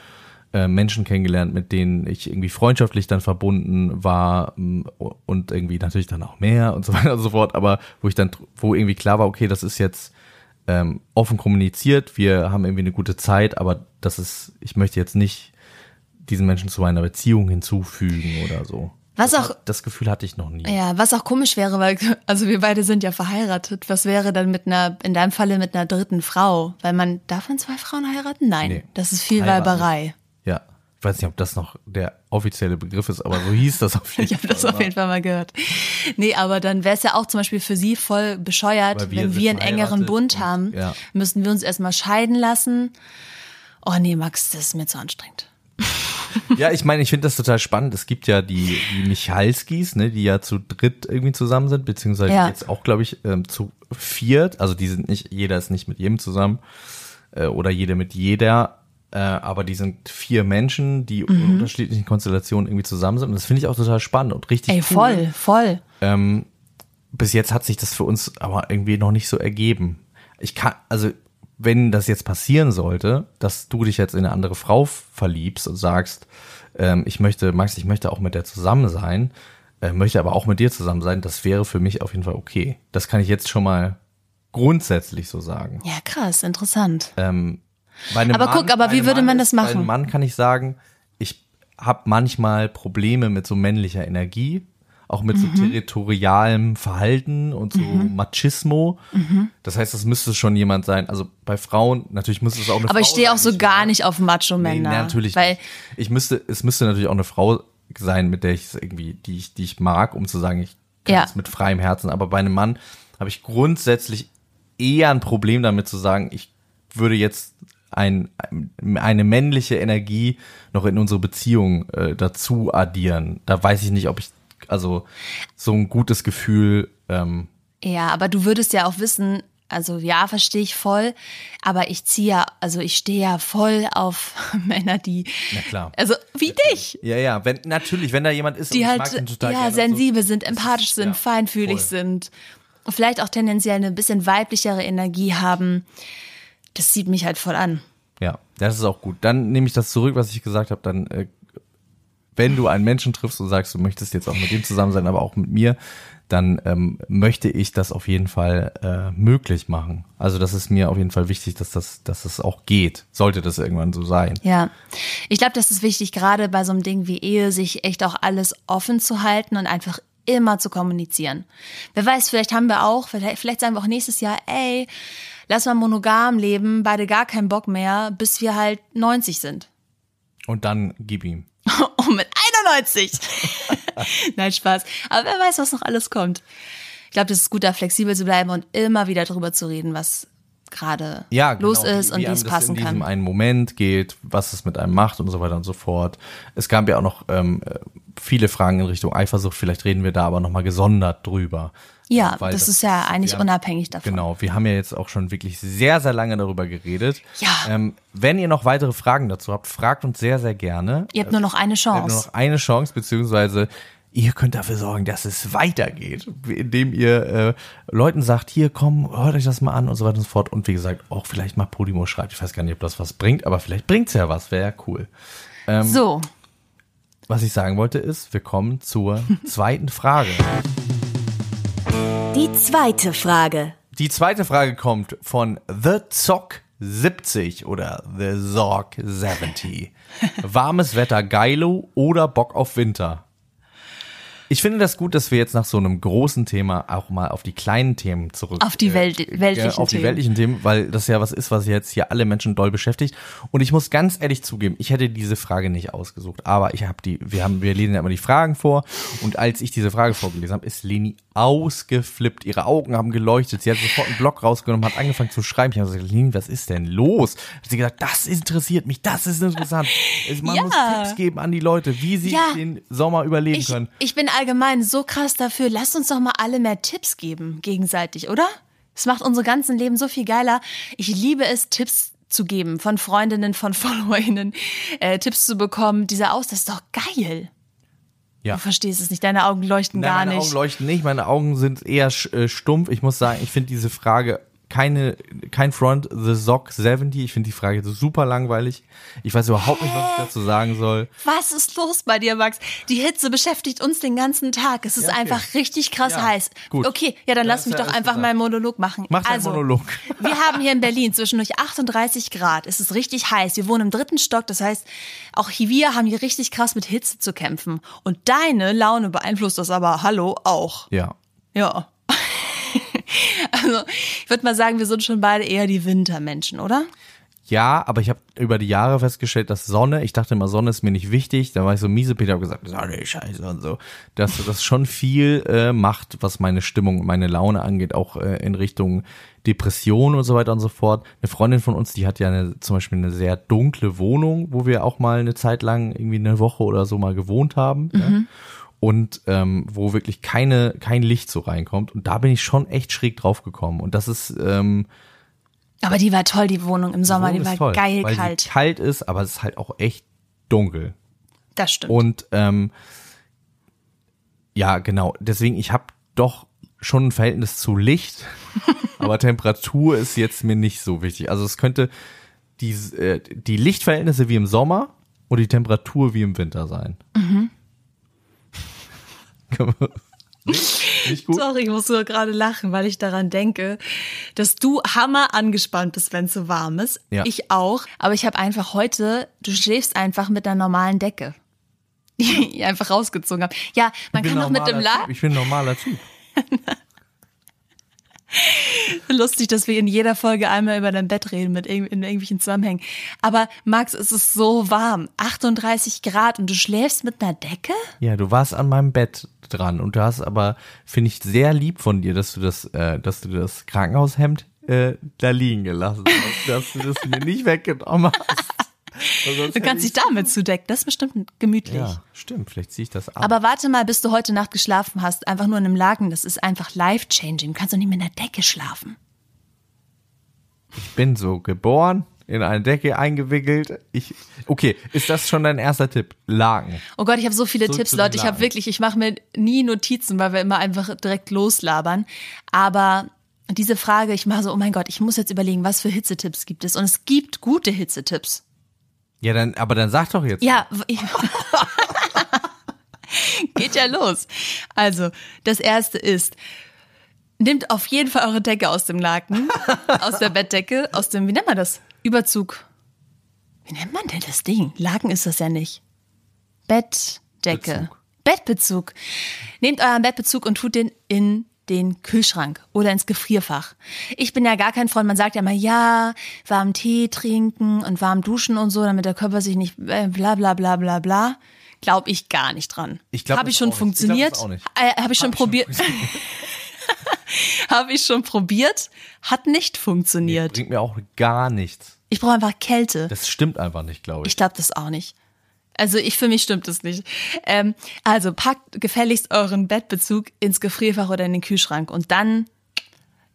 äh, Menschen kennengelernt, mit denen ich irgendwie freundschaftlich dann verbunden war und irgendwie natürlich dann auch mehr und so weiter und so fort, aber wo ich dann, wo irgendwie klar war, okay, das ist jetzt ähm, offen kommuniziert, wir haben irgendwie eine gute Zeit, aber das ist, ich möchte jetzt nicht diesen Menschen zu meiner Beziehung hinzufügen oder so. Was auch, Das Gefühl hatte ich noch nie. ja, was auch komisch wäre, weil, also wir beide sind ja verheiratet. Was wäre dann mit einer, in deinem Falle mit einer dritten Frau? Weil man, darf man zwei Frauen heiraten? Nein. Nee. Das ist viel Heiraten. Weiberei. Ja. Ich weiß nicht, ob das noch der offizielle Begriff ist, aber so hieß das auf jeden Ich habe Fall. das auf jeden Fall mal gehört. Nee, aber dann wäre es ja auch zum Beispiel für sie voll bescheuert, wir wenn wir einen engeren Bund und- haben, ja. müssten wir uns erstmal scheiden lassen. Oh nee, Max, das ist mir zu anstrengend. Ja, ich meine, ich finde das total spannend. Es gibt ja die, die Michalskis, ne, die ja zu dritt irgendwie zusammen sind, beziehungsweise Ja. jetzt auch, glaube ich, ähm, zu viert. Also die sind nicht, jeder ist nicht mit jedem zusammen äh, oder jede mit jeder. Äh, aber die sind vier Menschen, die Mhm. in unterschiedlichen Konstellationen irgendwie zusammen sind. Und das finde ich auch total spannend und richtig Ey, cool. voll, voll. Ähm, bis jetzt hat sich das für uns aber irgendwie noch nicht so ergeben. Ich kann, also wenn das jetzt passieren sollte, dass du dich jetzt in eine andere Frau verliebst und sagst, ähm, ich möchte, Max, ich möchte auch mit der zusammen sein, äh, möchte aber auch mit dir zusammen sein, das wäre für mich auf jeden Fall okay. Das kann ich jetzt schon mal grundsätzlich so sagen. Ja, krass, interessant. Ähm, Aber guck, aber wie würde man das ist- Bei machen? einem Mann kann ich sagen, ich habe manchmal Probleme mit so männlicher Energie, auch mit Mhm. so territorialem Verhalten und so Machismo. Mhm. Das heißt, das müsste schon jemand sein. Also bei Frauen, natürlich müsste es auch eine Aber Frau ich stehe sein, auch so gar nicht auf Macho-Männer. nee, natürlich Weil, nicht. Ich müsste, es müsste natürlich auch eine Frau sein, mit der ich es irgendwie, die ich, die ich mag, um zu sagen, ich kann Ja. es mit freiem Herzen. Aber bei einem Mann habe ich grundsätzlich eher ein Problem damit zu sagen, ich würde jetzt ein, eine männliche Energie noch in unsere Beziehung äh, dazu addieren. Da weiß ich nicht, ob ich, also so ein gutes Gefühl, ähm, ja, aber du würdest ja auch wissen, also ja, verstehe ich voll, aber ich ziehe ja, also ich stehe ja voll auf Männer, die, na klar. also wie dich, Ja, ja, wenn, natürlich, wenn da jemand ist, die halt mag den total ja und so, sensibel sind, empathisch sind, ja, feinfühlig voll. sind und vielleicht auch tendenziell eine bisschen weiblichere Energie haben. Das zieht mich halt voll an. Ja, das ist auch gut. Dann nehme ich das zurück, was ich gesagt habe. Dann, äh, wenn du einen Menschen triffst und sagst, du möchtest jetzt auch mit dem zusammen sein, aber auch mit mir, dann ähm, möchte ich das auf jeden Fall äh, möglich machen. Also das ist mir auf jeden Fall wichtig, dass das, dass das auch geht. Sollte das irgendwann so sein. Ja, ich glaube, das ist wichtig, gerade bei so einem Ding wie Ehe, sich echt auch alles offen zu halten und einfach immer zu kommunizieren. Wer weiß, vielleicht haben wir auch, vielleicht, vielleicht sagen wir auch nächstes Jahr, ey, lass mal monogam leben, beide gar keinen Bock mehr, bis wir halt 90 sind. Und dann gib ihm. Oh, mit 91! Nein, Spaß. Aber wer weiß, was noch alles kommt. Ich glaube, das ist gut, da flexibel zu bleiben und immer wieder darüber zu reden, was gerade ja, genau, los ist und wie es passen in diesem kann. einen Moment geht, was es mit einem macht und so weiter und so fort. Es gab ja auch noch ähm, äh, viele Fragen in Richtung Eifersucht. Vielleicht reden wir da aber nochmal gesondert drüber. Ja, Weil das, ist ja eigentlich ja, unabhängig davon. Genau, wir haben ja jetzt auch schon wirklich sehr, sehr lange darüber geredet. Ja. Ähm, wenn ihr noch weitere Fragen dazu habt, fragt uns sehr, sehr gerne. Ihr habt nur noch eine Ihr habt nur Chance. noch eine Chance, beziehungsweise ihr könnt dafür sorgen, dass es weitergeht, indem ihr äh, Leuten sagt, hier komm, hört euch das mal an und so weiter und so fort. Und wie gesagt, auch vielleicht mal Podimo schreibt. Ich weiß gar nicht, ob das was bringt, aber vielleicht bringt's ja was, wäre ja cool. So, Was ich sagen wollte ist, wir kommen zur zweiten Frage. Die zweite Frage. Die zweite Frage kommt von The Zock 70 oder The Zorg 70. Warmes Wetter geilo oder Bock auf Winter? Ich finde das gut, dass wir jetzt nach so einem großen Thema auch mal auf die kleinen Themen zurück. auf die Welt, weltlichen ja, auf die Themen. weltlichen Themen, weil das ja was ist, was jetzt hier alle Menschen doll beschäftigt. Und ich muss ganz ehrlich zugeben, ich hätte diese Frage nicht ausgesucht, aber ich habe die, wir haben, wir lesen ja immer die Fragen vor und als ich diese Frage vorgelesen habe, ist Leni ausgeflippt. Ihre Augen haben geleuchtet. Sie hat sofort einen Block rausgenommen, hat angefangen zu schreiben. Ich habe gesagt, Leni, was ist denn los? Hat sie gesagt, das interessiert mich, das ist interessant. Es- Man Ja. muss Tipps geben an die Leute, wie sie Ja. den Sommer überleben Ich, können. ich bin allgemein so krass dafür. Lasst uns doch mal alle mehr Tipps geben, gegenseitig, oder? Es macht unser ganzen Leben so viel geiler. Ich liebe es, Tipps zu geben von Freundinnen, von FollowerInnen, äh, Tipps zu bekommen. Dieser Aus, das ist doch geil. Ja. Du verstehst es nicht, deine Augen leuchten Nein, gar meine nicht. Augen leuchten nicht, meine Augen sind eher äh, stumpf. Ich muss sagen, ich finde diese Frage keine, kein Front the Sock 70. Ich finde die Frage super langweilig. Ich weiß überhaupt nicht, was ich dazu sagen soll. Was ist los bei dir, Max? Die Hitze beschäftigt uns den ganzen Tag. Es ist Ja, okay. einfach richtig krass Ja, heiß. gut. Okay, ja, dann Da lass mich ja doch einfach meinen Monolog machen. Mach deinen also, Monolog. Wir haben hier in Berlin zwischendurch 38 Grad. Es ist richtig heiß. Wir wohnen im dritten Stock. Das heißt, auch hier, wir haben hier richtig krass mit Hitze zu kämpfen. Und deine Laune beeinflusst das aber, hallo, auch. Ja. Ja. also, ich würde mal sagen, wir sind schon beide eher die Wintermenschen, oder? Ja, aber ich habe über die Jahre festgestellt, dass Sonne, ich dachte immer, Sonne ist mir nicht wichtig. Da war ich so miese Peter, habe gesagt, Sonne ist scheiße und so. Dass das schon viel äh, macht, was meine Stimmung, und meine Laune angeht, auch äh, in Richtung Depression und so weiter und so fort. Eine Freundin von uns, die hat ja eine, zum Beispiel eine sehr dunkle Wohnung, wo wir auch mal eine Zeit lang irgendwie eine Woche oder so mal gewohnt haben. Ja? Und ähm, wo wirklich keine, kein Licht so reinkommt. Und da bin ich schon echt schräg drauf gekommen. Und das ist ähm, Aber die war toll, die Wohnung im Sommer. Wohnung Die war toll, geil weil kalt. Sie kalt ist, aber es ist halt auch echt dunkel. Das stimmt. Und ähm, ja, genau. Deswegen, ich habe doch schon ein Verhältnis zu Licht, aber Temperatur ist jetzt mir nicht so wichtig. Also es könnte die, äh, die Lichtverhältnisse wie im Sommer und die Temperatur wie im Winter sein. Mhm. Nicht, nicht gut? Sorry, ich muss nur gerade lachen, weil ich daran denke, dass du hammer angespannt bist, wenn es so warm ist. Ja. Ich auch. Aber ich habe einfach heute, du schläfst einfach mit einer normalen Decke. Die ich einfach rausgezogen habe. Ja, man kann doch mit dem La Typ. Ich bin ein normaler Typ. lustig, dass wir in jeder Folge einmal über dein Bett reden mit in irgendwelchen Zusammenhängen. Aber Max, es ist so warm, 38 Grad und du schläfst mit einer Decke? Ja, du warst an meinem Bett dran und du hast aber, finde ich, sehr lieb von dir, dass du das, äh, dass du das Krankenhaushemd äh, da liegen gelassen hast, dass du das mir nicht weggenommen hast. Du kannst dich damit zudecken, das ist bestimmt gemütlich. ich- Ja, stimmt, vielleicht ziehe ich das ab. Aber warte mal, bis du heute Nacht geschlafen hast, einfach nur in einem Laken, das ist einfach life-changing. Du kannst doch nicht mit einer Decke schlafen. ich bin so geboren, in eine Decke eingewickelt. Ich, okay, ist das schon dein erster Tipp? Laken. Oh Gott, ich habe so viele So Tipps, Leute. Ich habe wirklich, ich mache mir nie Notizen, weil wir immer einfach direkt loslabern. Aber diese Frage, ich mache so, oh mein Gott, ich muss jetzt überlegen, was für Hitzetipps gibt es. Und es gibt gute Hitzetipps. Ja, dann, aber dann sag doch jetzt. Ja, geht ja los. Also, das erste ist, nehmt auf jeden Fall eure Decke aus dem Laken, aus der Bettdecke, aus dem, wie nennt man das? Überzug. Wie nennt man denn das Ding? Laken ist das ja nicht. Bettdecke. Bezug. Bettbezug. Nehmt euren Bettbezug und tut den in den Kühlschrank oder ins Gefrierfach. Ich bin ja gar kein Freund, man sagt ja immer, ja, warm Tee trinken und warm duschen und so, damit der Körper sich nicht äh, bla bla bla bla bla. Glaube ich gar nicht dran. Ich glaub Habe ich schon nicht. Ich glaub funktioniert? das auch nicht. Äh, Habe ich schon probiert? Habe ich schon probiert? Hat nicht funktioniert. Bringt mir auch gar nichts. Ich brauche einfach Kälte. Das stimmt einfach nicht, glaube ich. Ich glaube das auch nicht. Also ich für mich stimmt das nicht. Ähm, also packt gefälligst euren Bettbezug ins Gefrierfach oder in den Kühlschrank und dann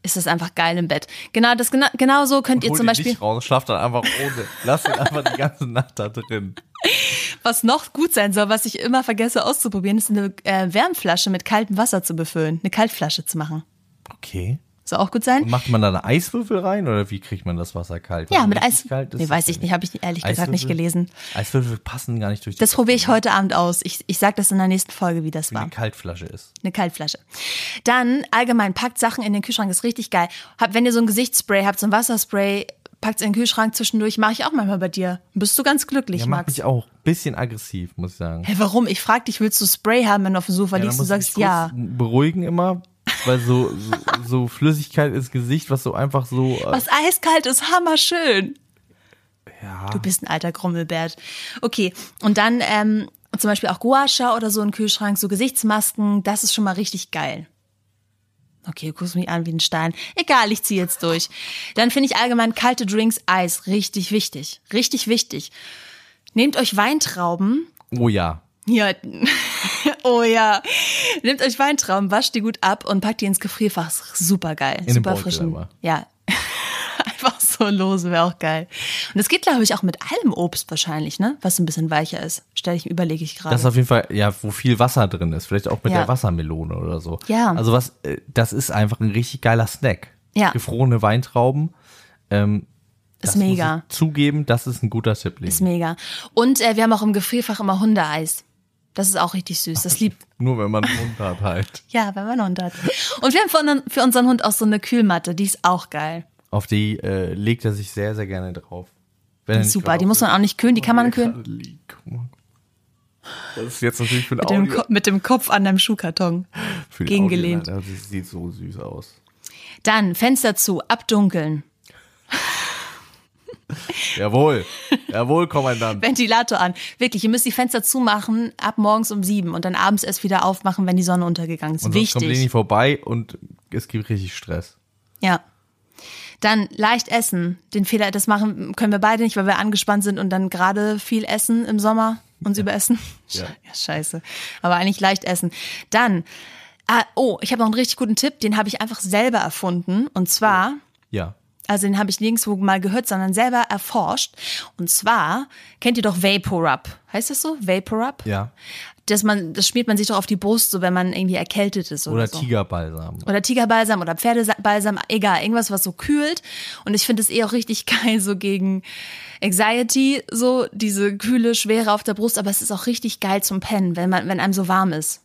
ist das einfach geil im Bett. Genau das genau, genau so könnt ihr zum Beispiel. nicht raus, schlaf dann einfach ohne. Lass ihn einfach die ganze Nacht da drin. Was noch gut sein soll, was ich immer vergesse auszuprobieren, ist eine äh, Wärmflasche mit kaltem Wasser zu befüllen, eine Kaltflasche zu machen. Okay. Soll auch gut sein? Und macht man da eine Eiswürfel rein oder wie kriegt man das Wasser kalt? Ja, Wenn mit Eis. Kalt nee, weiß ich nicht, habe ich ehrlich gesagt nicht Eiswürfel? gelesen. Eiswürfel passen gar nicht durch die Das probiere ich heute Abend aus. Ich, ich sag das in der nächsten Folge, wie das wie war. eine Kaltflasche ist. Eine Kaltflasche. Dann allgemein packt Sachen in den Kühlschrank, ist richtig geil. Habt, wenn ihr so ein Gesichtsspray habt, so ein Wasserspray, packt in den Kühlschrank zwischendurch, mache ich auch manchmal bei dir. Bist du ganz glücklich, Ja, Max? mich auch ein bisschen aggressiv, muss ich sagen. Hey, warum? Ich frag dich, willst du Spray haben, wenn du auf dem Sofa Ja, liegst? Du ich sagst ja. Beruhigen immer, weil so, so, so Flüssigkeit ins Gesicht, was so einfach so. äh, Was eiskalt ist, hammerschön. Ja. Du bist ein alter Grummelbert. Okay, und dann ähm, zum Beispiel auch Gua Sha oder so im Kühlschrank, so Gesichtsmasken, das ist schon mal richtig geil. Okay, du guckst mich an wie ein Stein. Egal, ich ziehe jetzt durch. Dann finde ich allgemein kalte Drinks, Eis, richtig wichtig. Richtig wichtig. Nehmt euch Weintrauben. Oh ja. Ja, oh ja. Nehmt euch Weintrauben, wascht die gut ab und packt die ins Gefrierfach. Super geil. Super aber. Ja. Einfach so lose wäre auch geil. Und das geht, glaube ich, auch mit allem Obst wahrscheinlich, ne? Was ein bisschen weicher ist. Stell ich, überlege ich gerade. Das ist auf jeden Fall, ja, wo viel Wasser drin ist. Vielleicht auch mit Ja. der Wassermelone oder so. Ja. Also was, äh, das ist einfach ein richtig geiler Snack. Ja. gefrorene Weintrauben. Ähm, Ist mega. zugeben, das ist ein guter Tipp. Leni. Ist mega. Und äh, wir haben auch im Gefrierfach immer Hundeeis. Das ist auch richtig süß. Das liebt. Nur wenn man einen Hund hat halt. Ja, wenn man einen Hund hat. Und wir haben für, unseren- Hund auch so eine Kühlmatte. Die ist auch geil. Auf die äh, legt er sich sehr, sehr gerne drauf. Nicht Super. Die muss man auch nicht kühlen. Die kann man er kühlen. Das ist jetzt natürlich für ein Mit dem, Audio. Mit dem Kopf an deinem Schuhkarton. für die gegengelehnt. Audioleiter. Das sieht so süß aus. Dann Fenster zu, abdunkeln. Jawohl. Jawohl, Kommandant. Ventilator an. Wirklich, ihr müsst die Fenster zumachen ab morgens um sieben und dann abends erst wieder aufmachen, wenn die Sonne untergegangen ist. Und sonst kommt Leni Wichtig. vorbei und es gibt richtig Stress. Ja. Dann leicht essen. Den Fehler, das machen können wir beide nicht, weil wir angespannt sind und dann gerade viel essen im Sommer, uns überessen. Ja. ja, scheiße. Aber eigentlich leicht essen. Dann, ah, oh, ich habe noch einen richtig guten Tipp, den habe ich einfach selber erfunden. Und zwar, Ja. Also den habe ich nirgendwo mal gehört, sondern selber erforscht. Und zwar, kennt ihr doch Vapor-Rub? Heißt das so? Vapor-Rub? Ja. dass man, das schmiert man sich doch auf die Brust, so wenn man irgendwie erkältet ist oder, Oder so. Tigerbalsam. Oder Tigerbalsam oder Pferdebalsam, egal, irgendwas, was so kühlt. Und ich finde es eh auch richtig geil, so gegen Anxiety, so diese kühle Schwere auf der Brust, aber es ist auch richtig geil zum Pennen, wenn man, wenn einem so warm ist.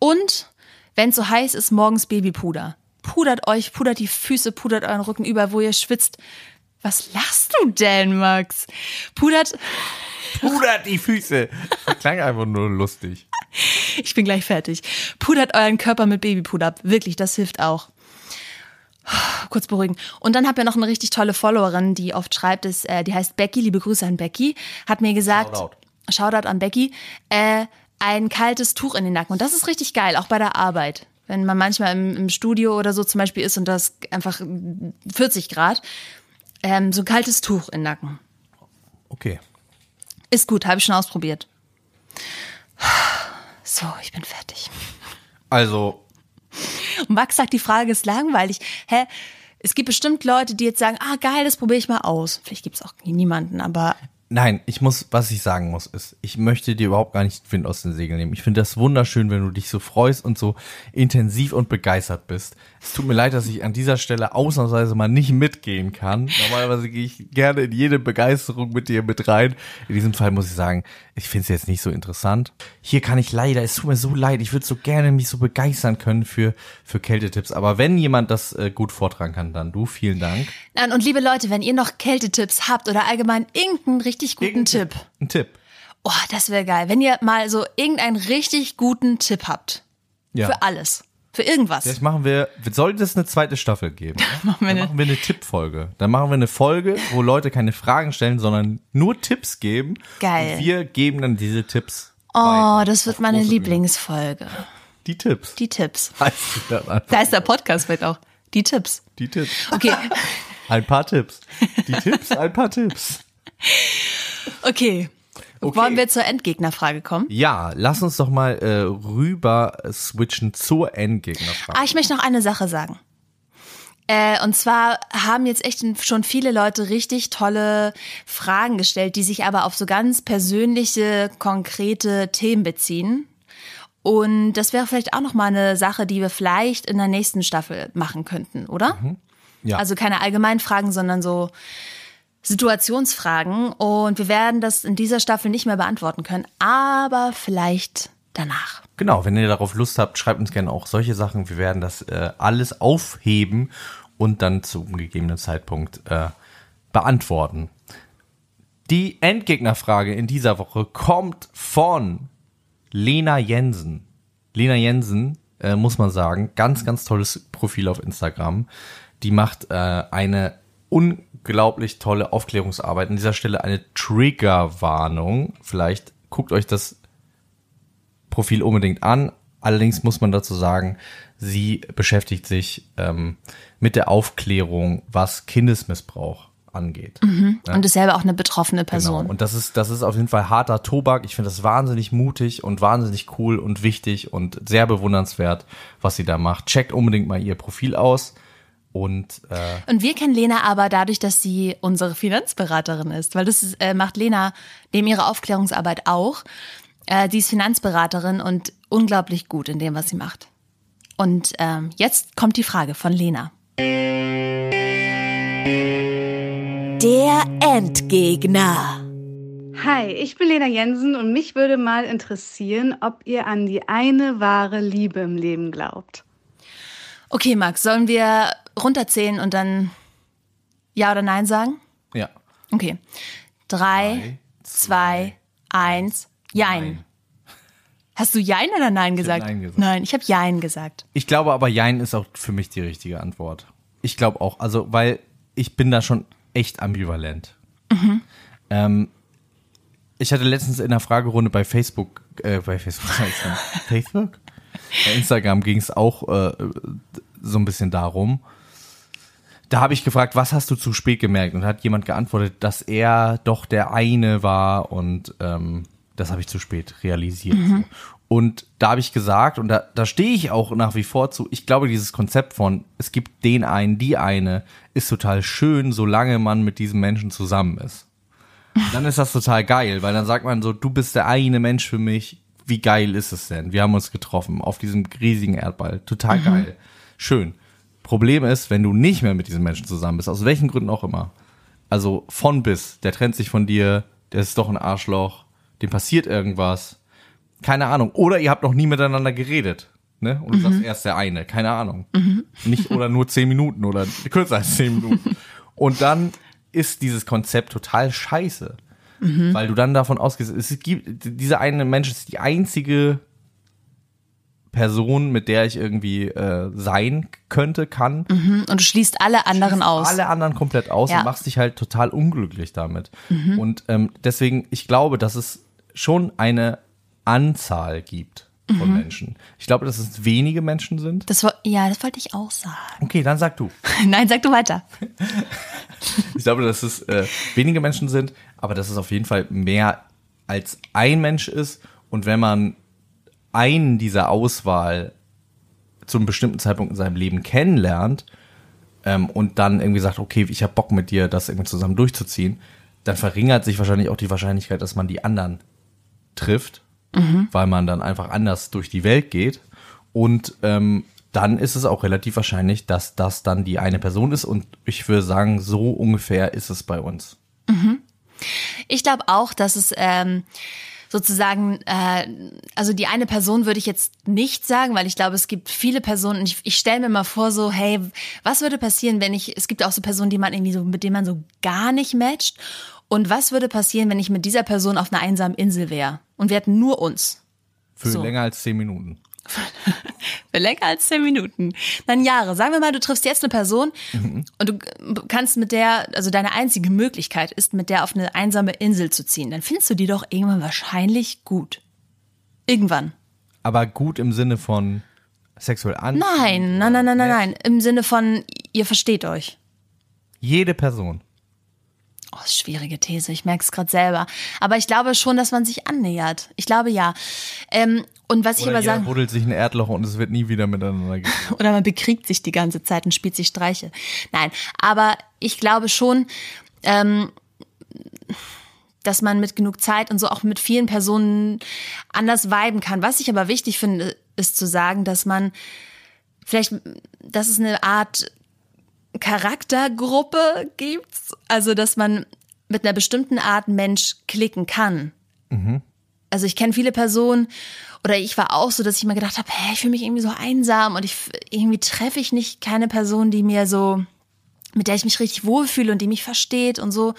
Und wenn es so heiß ist, morgens Babypuder. Pudert euch, pudert die Füße, pudert euren Rücken über, wo ihr schwitzt. Was lachst du denn, Max? Pudert, Pudert die Füße. Das klang einfach nur lustig. Ich bin gleich fertig. Pudert euren Körper mit Babypuder ab. Wirklich, das hilft auch. Kurz beruhigen. Und dann habt ihr noch eine richtig tolle Followerin, die oft schreibt, ist, äh, die heißt Becky, liebe Grüße an Becky, hat mir gesagt, Shoutout. Shoutout an Becky, äh, ein kaltes Tuch in den Nacken. Und das ist richtig geil, auch bei der Arbeit. Wenn man manchmal im, im Studio oder so zum Beispiel ist und das einfach 40 Grad, ähm, so ein kaltes Tuch in den Nacken. Okay. Ist gut, habe ich schon ausprobiert. So, ich bin fertig. Also, Und Max sagt, die Frage ist langweilig. Hä? Es gibt bestimmt Leute, die jetzt sagen, ah geil, das probiere ich mal aus. Vielleicht gibt es auch niemanden, aber nein, ich muss, was ich sagen muss, ist, ich möchte dir überhaupt gar nicht den Wind aus den Segeln nehmen. Ich finde das wunderschön, wenn du dich so freust und so intensiv und begeistert bist. Es tut mir leid, dass ich an dieser Stelle ausnahmsweise mal nicht mitgehen kann. Normalerweise gehe ich gerne in jede Begeisterung mit dir mit rein. In diesem Fall muss ich sagen, ich finde es jetzt nicht so interessant. Hier kann ich leider, es tut mir so leid, ich würde so gerne mich so begeistern können für, für Kältetipps. Aber wenn jemand das äh, gut vortragen kann, dann du. Vielen Dank. Nein, und liebe Leute, wenn ihr noch Kältetipps habt oder allgemein irgendeinen richtig guten Tipp, Ein Tipp. oh, das wäre geil. Wenn ihr mal so irgendeinen richtig guten Tipp habt. Ja. Für alles. Für irgendwas. Vielleicht machen wir, sollte es eine zweite Staffel geben? machen wir Dann eine- machen wir eine Tippfolge. Dann machen wir eine Folge, wo Leute keine Fragen stellen, sondern nur Tipps geben. Geil. Und wir geben dann diese Tipps. oh, weiter. das wird Auf meine große Bühne. Lieblingsfolge. Die Tipps. Die Tipps. Da ist der Podcast vielleicht auch. Die Tipps. Die Tipps. Okay, Ein paar Tipps. Die Tipps, ein paar Tipps. okay. Okay. Wollen wir zur Endgegnerfrage kommen? Ja, lass uns doch mal äh, rüber switchen zur Endgegnerfrage. Ah, ich möchte noch eine Sache sagen. Äh, und zwar haben jetzt echt schon viele Leute richtig tolle Fragen gestellt, die sich aber auf so ganz persönliche, konkrete Themen beziehen. Und das wäre vielleicht auch noch mal eine Sache, die wir vielleicht in der nächsten Staffel machen könnten, oder? Ja. Also keine allgemeinen Fragen, sondern so Situationsfragen. Und wir werden das in dieser Staffel nicht mehr beantworten können, aber vielleicht danach. Genau, wenn ihr darauf Lust habt, schreibt uns gerne auch solche Sachen. Wir werden das äh, alles aufheben und dann zum gegebenen Zeitpunkt äh, beantworten. Die Endgegnerfrage in dieser Woche kommt von Lena Jensen. Lena Jensen, äh, muss man sagen, ganz, ganz tolles Profil auf Instagram. Die macht äh, eine unglaublich tolle Aufklärungsarbeit. An dieser Stelle eine Triggerwarnung. Vielleicht guckt euch das Profil unbedingt an. Allerdings muss man dazu sagen, sie beschäftigt sich ähm, mit der Aufklärung, was Kindesmissbrauch angeht. Und ist selber auch eine betroffene Person. Genau. Und das ist, das ist auf jeden Fall harter Tobak. Ich finde das wahnsinnig mutig und wahnsinnig cool und wichtig und sehr bewundernswert, was sie da macht. Checkt unbedingt mal ihr Profil aus. Und äh, Und wir kennen Lena aber dadurch, dass sie unsere Finanzberaterin ist, weil das ist, äh, macht Lena neben ihrer Aufklärungsarbeit auch. Äh, sie ist Finanzberaterin und unglaublich gut in dem, was sie macht. Und ähm, jetzt kommt die Frage von Lena. Der Endgegner. Hi, ich bin Lena Jensen und mich würde mal interessieren, ob ihr an die eine wahre Liebe im Leben glaubt. Okay, Max, sollen wir runterzählen und dann Ja oder Nein sagen? Ja. Okay. Drei, zwei, eins, Jein. Nein. Hast du Jein oder Nein gesagt? Nein gesagt. Nein, ich habe Jein gesagt. Ich glaube aber, Jein ist auch für mich die richtige Antwort. Ich glaube auch, also, weil ich bin da schon echt ambivalent. Ähm, ich hatte letztens in einer Fragerunde bei Facebook, äh, bei Facebook, ich Facebook? Bei Instagram ging es auch äh, so ein bisschen darum. Da habe ich gefragt, was hast du zu spät gemerkt? Und hat jemand geantwortet, dass er doch der eine war und ähm, das habe ich zu spät realisiert. Und da habe ich gesagt, und da, da stehe ich auch nach wie vor zu, ich glaube, dieses Konzept von, es gibt den einen, die eine, ist total schön, solange man mit diesem Menschen zusammen ist. Dann ist das total geil, weil dann sagt man so, du bist der eine Mensch für mich. Wie geil ist es denn? Wir haben uns getroffen auf diesem riesigen Erdball. Total geil. Schön. Problem ist, wenn du nicht mehr mit diesem Menschen zusammen bist, aus welchen Gründen auch immer. Also von bis, der trennt sich von dir, der ist doch ein Arschloch, dem passiert irgendwas. Keine Ahnung. Oder ihr habt noch nie miteinander geredet. Ne? Und du sagst erst der eine, keine Ahnung. Nicht oder nur zehn Minuten oder kürzer als zehn Minuten. Und dann ist dieses Konzept total scheiße. Weil du dann davon ausgehst, es gibt, dieser eine Mensch ist die einzige Person, mit der ich irgendwie äh, sein könnte, kann. Und du schließt alle anderen aus. Alle anderen komplett aus Ja. und machst dich halt total unglücklich damit. Und ähm, deswegen, ich glaube, dass es schon eine Anzahl gibt von Menschen. Ich glaube, dass es wenige Menschen sind. Das war, ja, das wollte ich auch sagen. Okay, dann sag du. Nein, sag du weiter. Ich glaube, dass es äh, wenige Menschen sind, aber dass es auf jeden Fall mehr als ein Mensch ist. Und wenn man einen dieser Auswahl zu einem bestimmten Zeitpunkt in seinem Leben kennenlernt ähm, und dann irgendwie sagt, okay, ich habe Bock mit dir, das irgendwie zusammen durchzuziehen, dann verringert sich wahrscheinlich auch die Wahrscheinlichkeit, dass man die anderen trifft, weil man dann einfach anders durch die Welt geht. Und ähm, dann ist es auch relativ wahrscheinlich, dass das dann die eine Person ist. Und ich würde sagen, so ungefähr ist es bei uns. Ich glaube auch, dass es ähm, sozusagen, äh, also die eine Person würde ich jetzt nicht sagen, weil ich glaube, es gibt viele Personen. Ich, ich stelle mir mal vor, so, hey, was würde passieren, wenn ich, es gibt auch so Personen, die man irgendwie so, mit denen man so gar nicht matcht. Und was würde passieren, wenn ich mit dieser Person auf einer einsamen Insel wäre und wir hätten nur uns? Für So. länger als zehn Minuten. Für länger als zehn Minuten. Dann Jahre. Sagen wir mal, du triffst jetzt eine Person und du kannst mit der, also deine einzige Möglichkeit ist, mit der auf eine einsame Insel zu ziehen. Dann findest du die doch irgendwann wahrscheinlich gut. Irgendwann. Aber gut im Sinne von sexuell an. Nein, nein, nein, nein, nein, nein. Im Sinne von, ihr versteht euch. Jede Person. Oh, ist schwierige These, ich merke es gerade selber. Aber ich glaube schon, dass man sich annähert. Ich glaube ja. Ähm, und was ich Oder aber sagen buddelt sich ein Erdloch und es wird nie wieder miteinander gehen. oder man bekriegt sich die ganze Zeit und spielt sich Streiche. Nein, aber ich glaube schon, ähm, dass man mit genug Zeit und so auch mit vielen Personen anders viben kann. Was ich aber wichtig finde, ist zu sagen, dass man vielleicht, dass es eine Art Charaktergruppe gibt, also dass man mit einer bestimmten Art Mensch klicken kann. Also ich kenne viele Personen oder ich war auch so, dass ich mal gedacht habe, hey, ich fühle mich irgendwie so einsam und ich irgendwie treffe ich nicht keine Person, die mir so, mit der ich mich richtig wohlfühle und die mich versteht und so.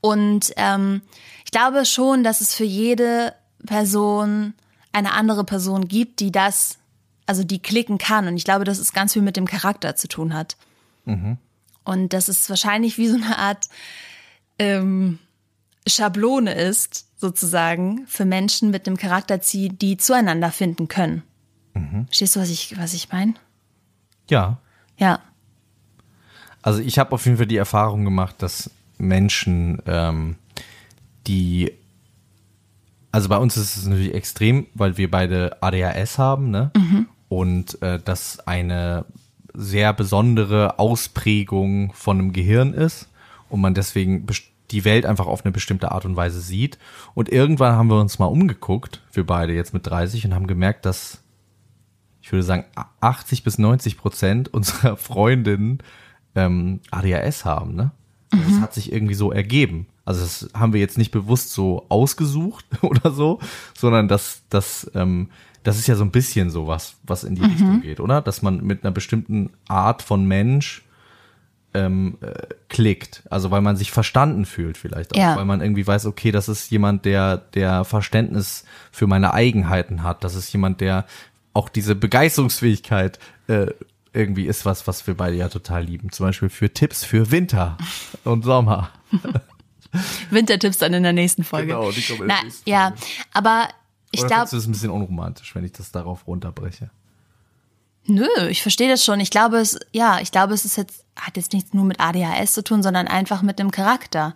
Und ähm, ich glaube schon, dass es für jede Person eine andere Person gibt, die das, also die klicken kann. Und ich glaube, dass es ganz viel mit dem Charakter zu tun hat. Und dass es wahrscheinlich wie so eine Art ähm, Schablone ist, sozusagen, für Menschen mit einem Charakter, die die zueinander finden können. Verstehst du, was ich, was ich meine? Ja. Ja. Also ich habe auf jeden Fall die Erfahrung gemacht, dass Menschen, ähm, die, also bei uns ist es natürlich extrem, weil wir beide ADHS haben, ne? Und äh, das eine sehr besondere Ausprägung von einem Gehirn ist und man deswegen best- die Welt einfach auf eine bestimmte Art und Weise sieht. Und irgendwann haben wir uns mal umgeguckt, wir beide jetzt mit 30 und haben gemerkt, dass ich würde sagen, 80 bis 90 Prozent unserer Freundinnen ähm, ADHS haben, ne? Das hat sich irgendwie so ergeben. Also das haben wir jetzt nicht bewusst so ausgesucht oder so, sondern das, das, ähm, das ist ja so ein bisschen sowas, was in die Richtung geht, oder? Dass man mit einer bestimmten Art von Mensch ähm, äh, klickt. Also weil man sich verstanden fühlt vielleicht auch. Ja. Weil man irgendwie weiß, okay, das ist jemand, der, der Verständnis für meine Eigenheiten hat. Das ist jemand, der auch diese Begeisterungsfähigkeit äh, irgendwie ist was, was wir beide ja total lieben. Zum Beispiel für Tipps für Winter und Sommer. Wintertipps dann in der nächsten Folge. Genau, die kommen in der Na, nächsten ja, aber ich glaube, das ein bisschen unromantisch, wenn ich das darauf runterbreche? Nö, ich verstehe das schon. Ich glaube, es, ja, ich glaube, es ist jetzt, hat jetzt nichts nur mit ADHS zu tun, sondern einfach mit dem Charakter.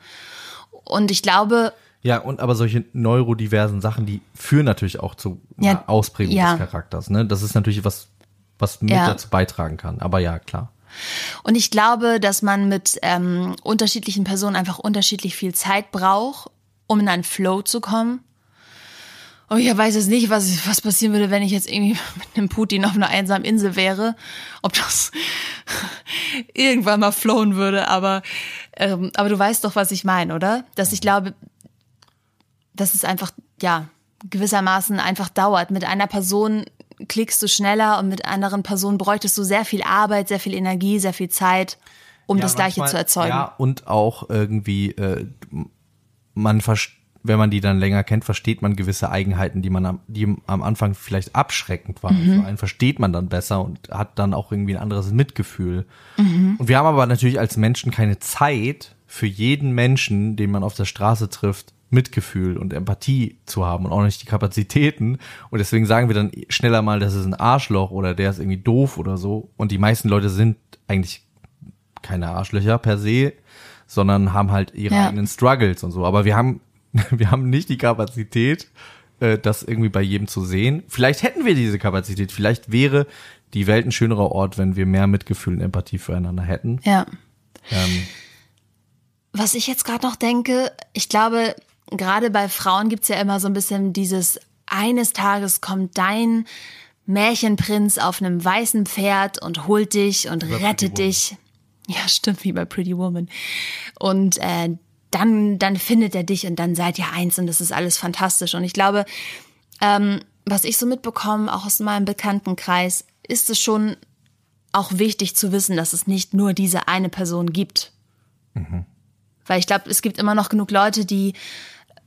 Und ich glaube, Ja, und aber solche neurodiversen Sachen, die führen natürlich auch zu Ja, einer Ausprägung ja. des Charakters. Ne? Das ist natürlich was, was mit Ja. dazu beitragen kann. Aber ja, klar. und ich glaube, dass man mit ähm, unterschiedlichen Personen einfach unterschiedlich viel Zeit braucht, um in einen Flow zu kommen. Und ich weiß jetzt nicht, was, was passieren würde, wenn ich jetzt irgendwie mit einem Putin auf einer einsamen Insel wäre. Ob das irgendwann mal flowen würde, aber, ähm, aber du weißt doch, was ich meine, oder? Dass ich glaube, dass es einfach, ja, gewissermaßen einfach dauert. Mit einer Person klickst du schneller und mit anderen Personen bräuchtest du sehr viel Arbeit, sehr viel Energie, sehr viel Zeit, um Ja, das Gleiche manchmal- zu erzeugen. Ja, und auch irgendwie, äh, man versteht, wenn man die dann länger kennt, versteht man gewisse Eigenheiten, die man am, die am Anfang vielleicht abschreckend waren. Mhm. Für einen versteht man dann besser und hat dann auch irgendwie ein anderes Mitgefühl. Mhm. Und wir haben aber natürlich als Menschen keine Zeit für jeden Menschen, den man auf der Straße trifft, Mitgefühl und Empathie zu haben und auch nicht die Kapazitäten. Und deswegen sagen wir dann schneller mal, das ist ein Arschloch oder der ist irgendwie doof oder so. Und die meisten Leute sind eigentlich keine Arschlöcher per se, sondern haben halt ihre Ja. eigenen Struggles und so. Aber wir haben, wir haben nicht die Kapazität, äh, das irgendwie bei jedem zu sehen. Vielleicht hätten wir diese Kapazität. Vielleicht wäre die Welt ein schönerer Ort, wenn wir mehr Mitgefühl und Empathie füreinander hätten. Ja. Ähm, Was ich jetzt gerade noch denke, ich glaube, gerade bei Frauen gibt's ja immer so ein bisschen dieses, eines Tages kommt dein Märchenprinz auf einem weißen Pferd und holt dich und rettet dich. Ja, stimmt, wie bei Pretty Woman. Und äh, dann, dann findet er dich und dann seid ihr eins und das ist alles fantastisch. Und ich glaube, ähm, was ich so mitbekomme, auch aus meinem Bekanntenkreis, ist es schon auch wichtig zu wissen, dass es nicht nur diese eine Person gibt. Weil ich glaube, es gibt immer noch genug Leute, die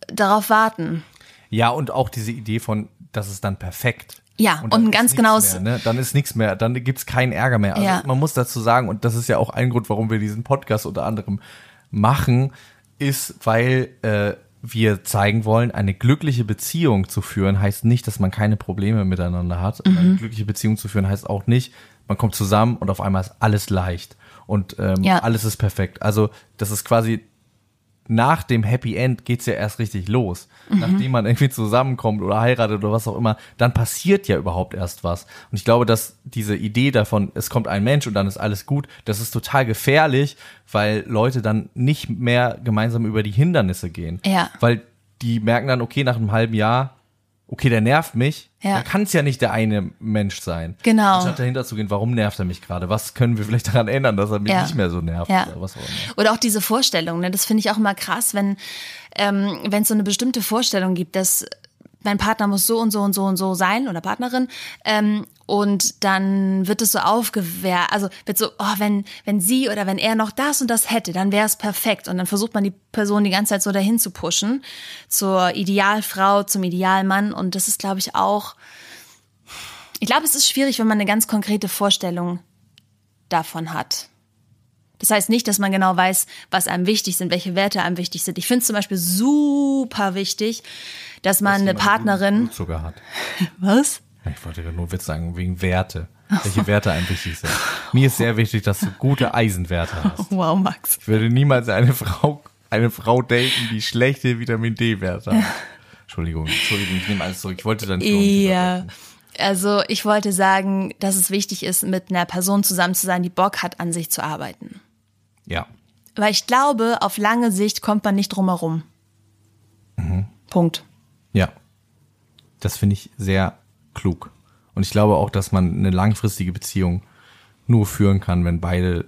darauf warten. ja, und auch diese Idee von, das ist dann perfekt. Ja, und ist ganz Mehr, ne? Dann ist nichts mehr, dann gibt's keinen Ärger mehr. Also Ja. man muss dazu sagen, und das ist ja auch ein Grund, warum wir diesen Podcast unter anderem machen, ist, weil äh, wir zeigen wollen, eine glückliche Beziehung zu führen, heißt nicht, dass man keine Probleme miteinander hat. Mhm. eine glückliche Beziehung zu führen heißt auch nicht, man kommt zusammen und auf einmal ist alles leicht und ähm, Ja. alles ist perfekt. Also das ist quasi nach dem Happy End geht's ja erst richtig los. Mhm. Nachdem man irgendwie zusammenkommt oder heiratet oder was auch immer, dann passiert ja überhaupt erst was. Und ich glaube, dass diese Idee davon, es kommt ein Mensch und dann ist alles gut, das ist total gefährlich, weil Leute dann nicht mehr gemeinsam über die Hindernisse gehen. Ja. Weil die merken dann, okay, nach einem halben Jahr, okay, der nervt mich, Ja. dann kann es ja nicht der eine Mensch sein. Genau. Anstatt dahinter zu gehen, warum nervt er mich gerade? Was können wir vielleicht daran ändern, dass er mich Ja. nicht mehr so nervt? Ja. Oder was auch immer. Oder auch diese Vorstellung, ne? das finde ich auch immer krass, wenn ähm, wenn es so eine bestimmte Vorstellung gibt, dass mein Partner muss so und so und so und so sein oder Partnerin ähm, und dann wird es so aufgewehrt, also wird so, oh, wenn wenn sie oder wenn er noch das und das hätte, dann wäre es perfekt und dann versucht man die Person die ganze Zeit so dahin zu pushen zur Idealfrau, zum Idealmann und das ist glaube ich auch ich glaube, es ist schwierig, wenn man eine ganz konkrete Vorstellung davon hat. Das heißt nicht, dass man genau weiß, was einem wichtig sind, welche Werte einem wichtig sind. Ich finde es zum Beispiel super wichtig, dass man eine jemand Partnerin. Blutzucker hat. Was? Ich wollte nur Witz sagen, wegen Werte. Welche Werte einem wichtig sind. Mir ist sehr wichtig, dass du gute Eisenwerte hast. Wow, Max. Ich würde niemals eine Frau, eine Frau daten, die schlechte Vitamin D-Werte hat. Entschuldigung, Entschuldigung, ich nehme alles zurück. Ich wollte dann Ja. Also ich wollte sagen, dass es wichtig ist, mit einer Person zusammen zu sein, die Bock hat, an sich zu arbeiten. Ja. Weil ich glaube, auf lange Sicht kommt man nicht drum herum. Punkt. Ja. Das finde ich sehr klug. Und ich glaube auch, dass man eine langfristige Beziehung nur führen kann, wenn beide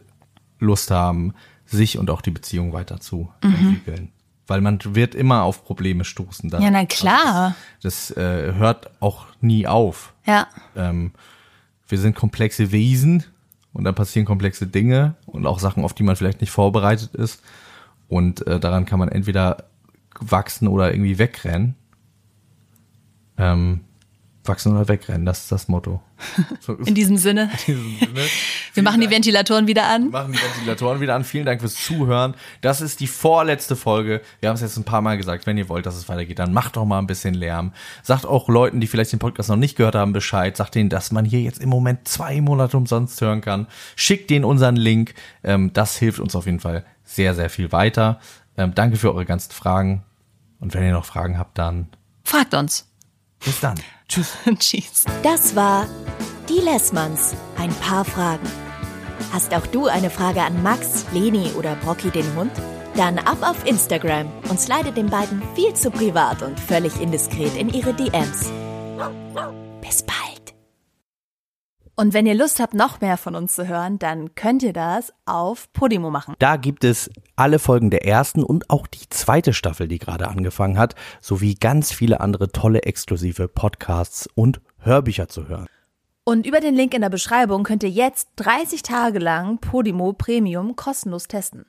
Lust haben, sich und auch die Beziehung weiter zu entwickeln. Weil man wird immer auf Probleme stoßen. Da- Ja, na klar. Das, das äh, hört auch nie auf. Ja. Ähm, wir sind komplexe Wesen und dann passieren komplexe Dinge und auch Sachen, auf die man vielleicht nicht vorbereitet ist. Und äh, daran kann man entweder wachsen oder irgendwie wegrennen. Ähm, wachsen oder wegrennen, das ist das Motto. So ist In diesem Sinne. diesem Sinne. Wir machen die Ventilatoren wieder an. machen die Ventilatoren wieder an. Vielen Dank fürs Zuhören. Das ist die vorletzte Folge. Wir haben es jetzt ein paar Mal gesagt. Wenn ihr wollt, dass es weitergeht, dann macht doch mal ein bisschen Lärm. Sagt auch Leuten, die vielleicht den Podcast noch nicht gehört haben, Bescheid. Sagt denen, dass man hier jetzt im Moment zwei Monate umsonst hören kann. Schickt denen unseren Link. Ähm, das hilft uns auf jeden Fall sehr, sehr viel weiter. Ähm, danke für eure ganzen Fragen. Und wenn ihr noch Fragen habt, dann Fragt uns. Bis dann. Tschüss. Tschüss. Das war Die Lessmanns. Ein paar Fragen. Hast auch du eine Frage an Max, Leni oder Brocky den Hund? Dann ab auf Instagram und slide den beiden viel zu privat und völlig indiskret in ihre DMs. Bis bald. Und wenn ihr Lust habt, noch mehr von uns zu hören, dann könnt ihr das auf Podimo machen. Da gibt es alle Folgen der ersten und auch die zweite Staffel, die gerade angefangen hat, sowie ganz viele andere tolle exklusive Podcasts und Hörbücher zu hören. Und über den Link in der Beschreibung könnt ihr jetzt 30 Tage lang Podimo Premium kostenlos testen.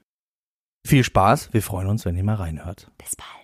Viel Spaß, wir freuen uns, wenn ihr mal reinhört. Bis bald.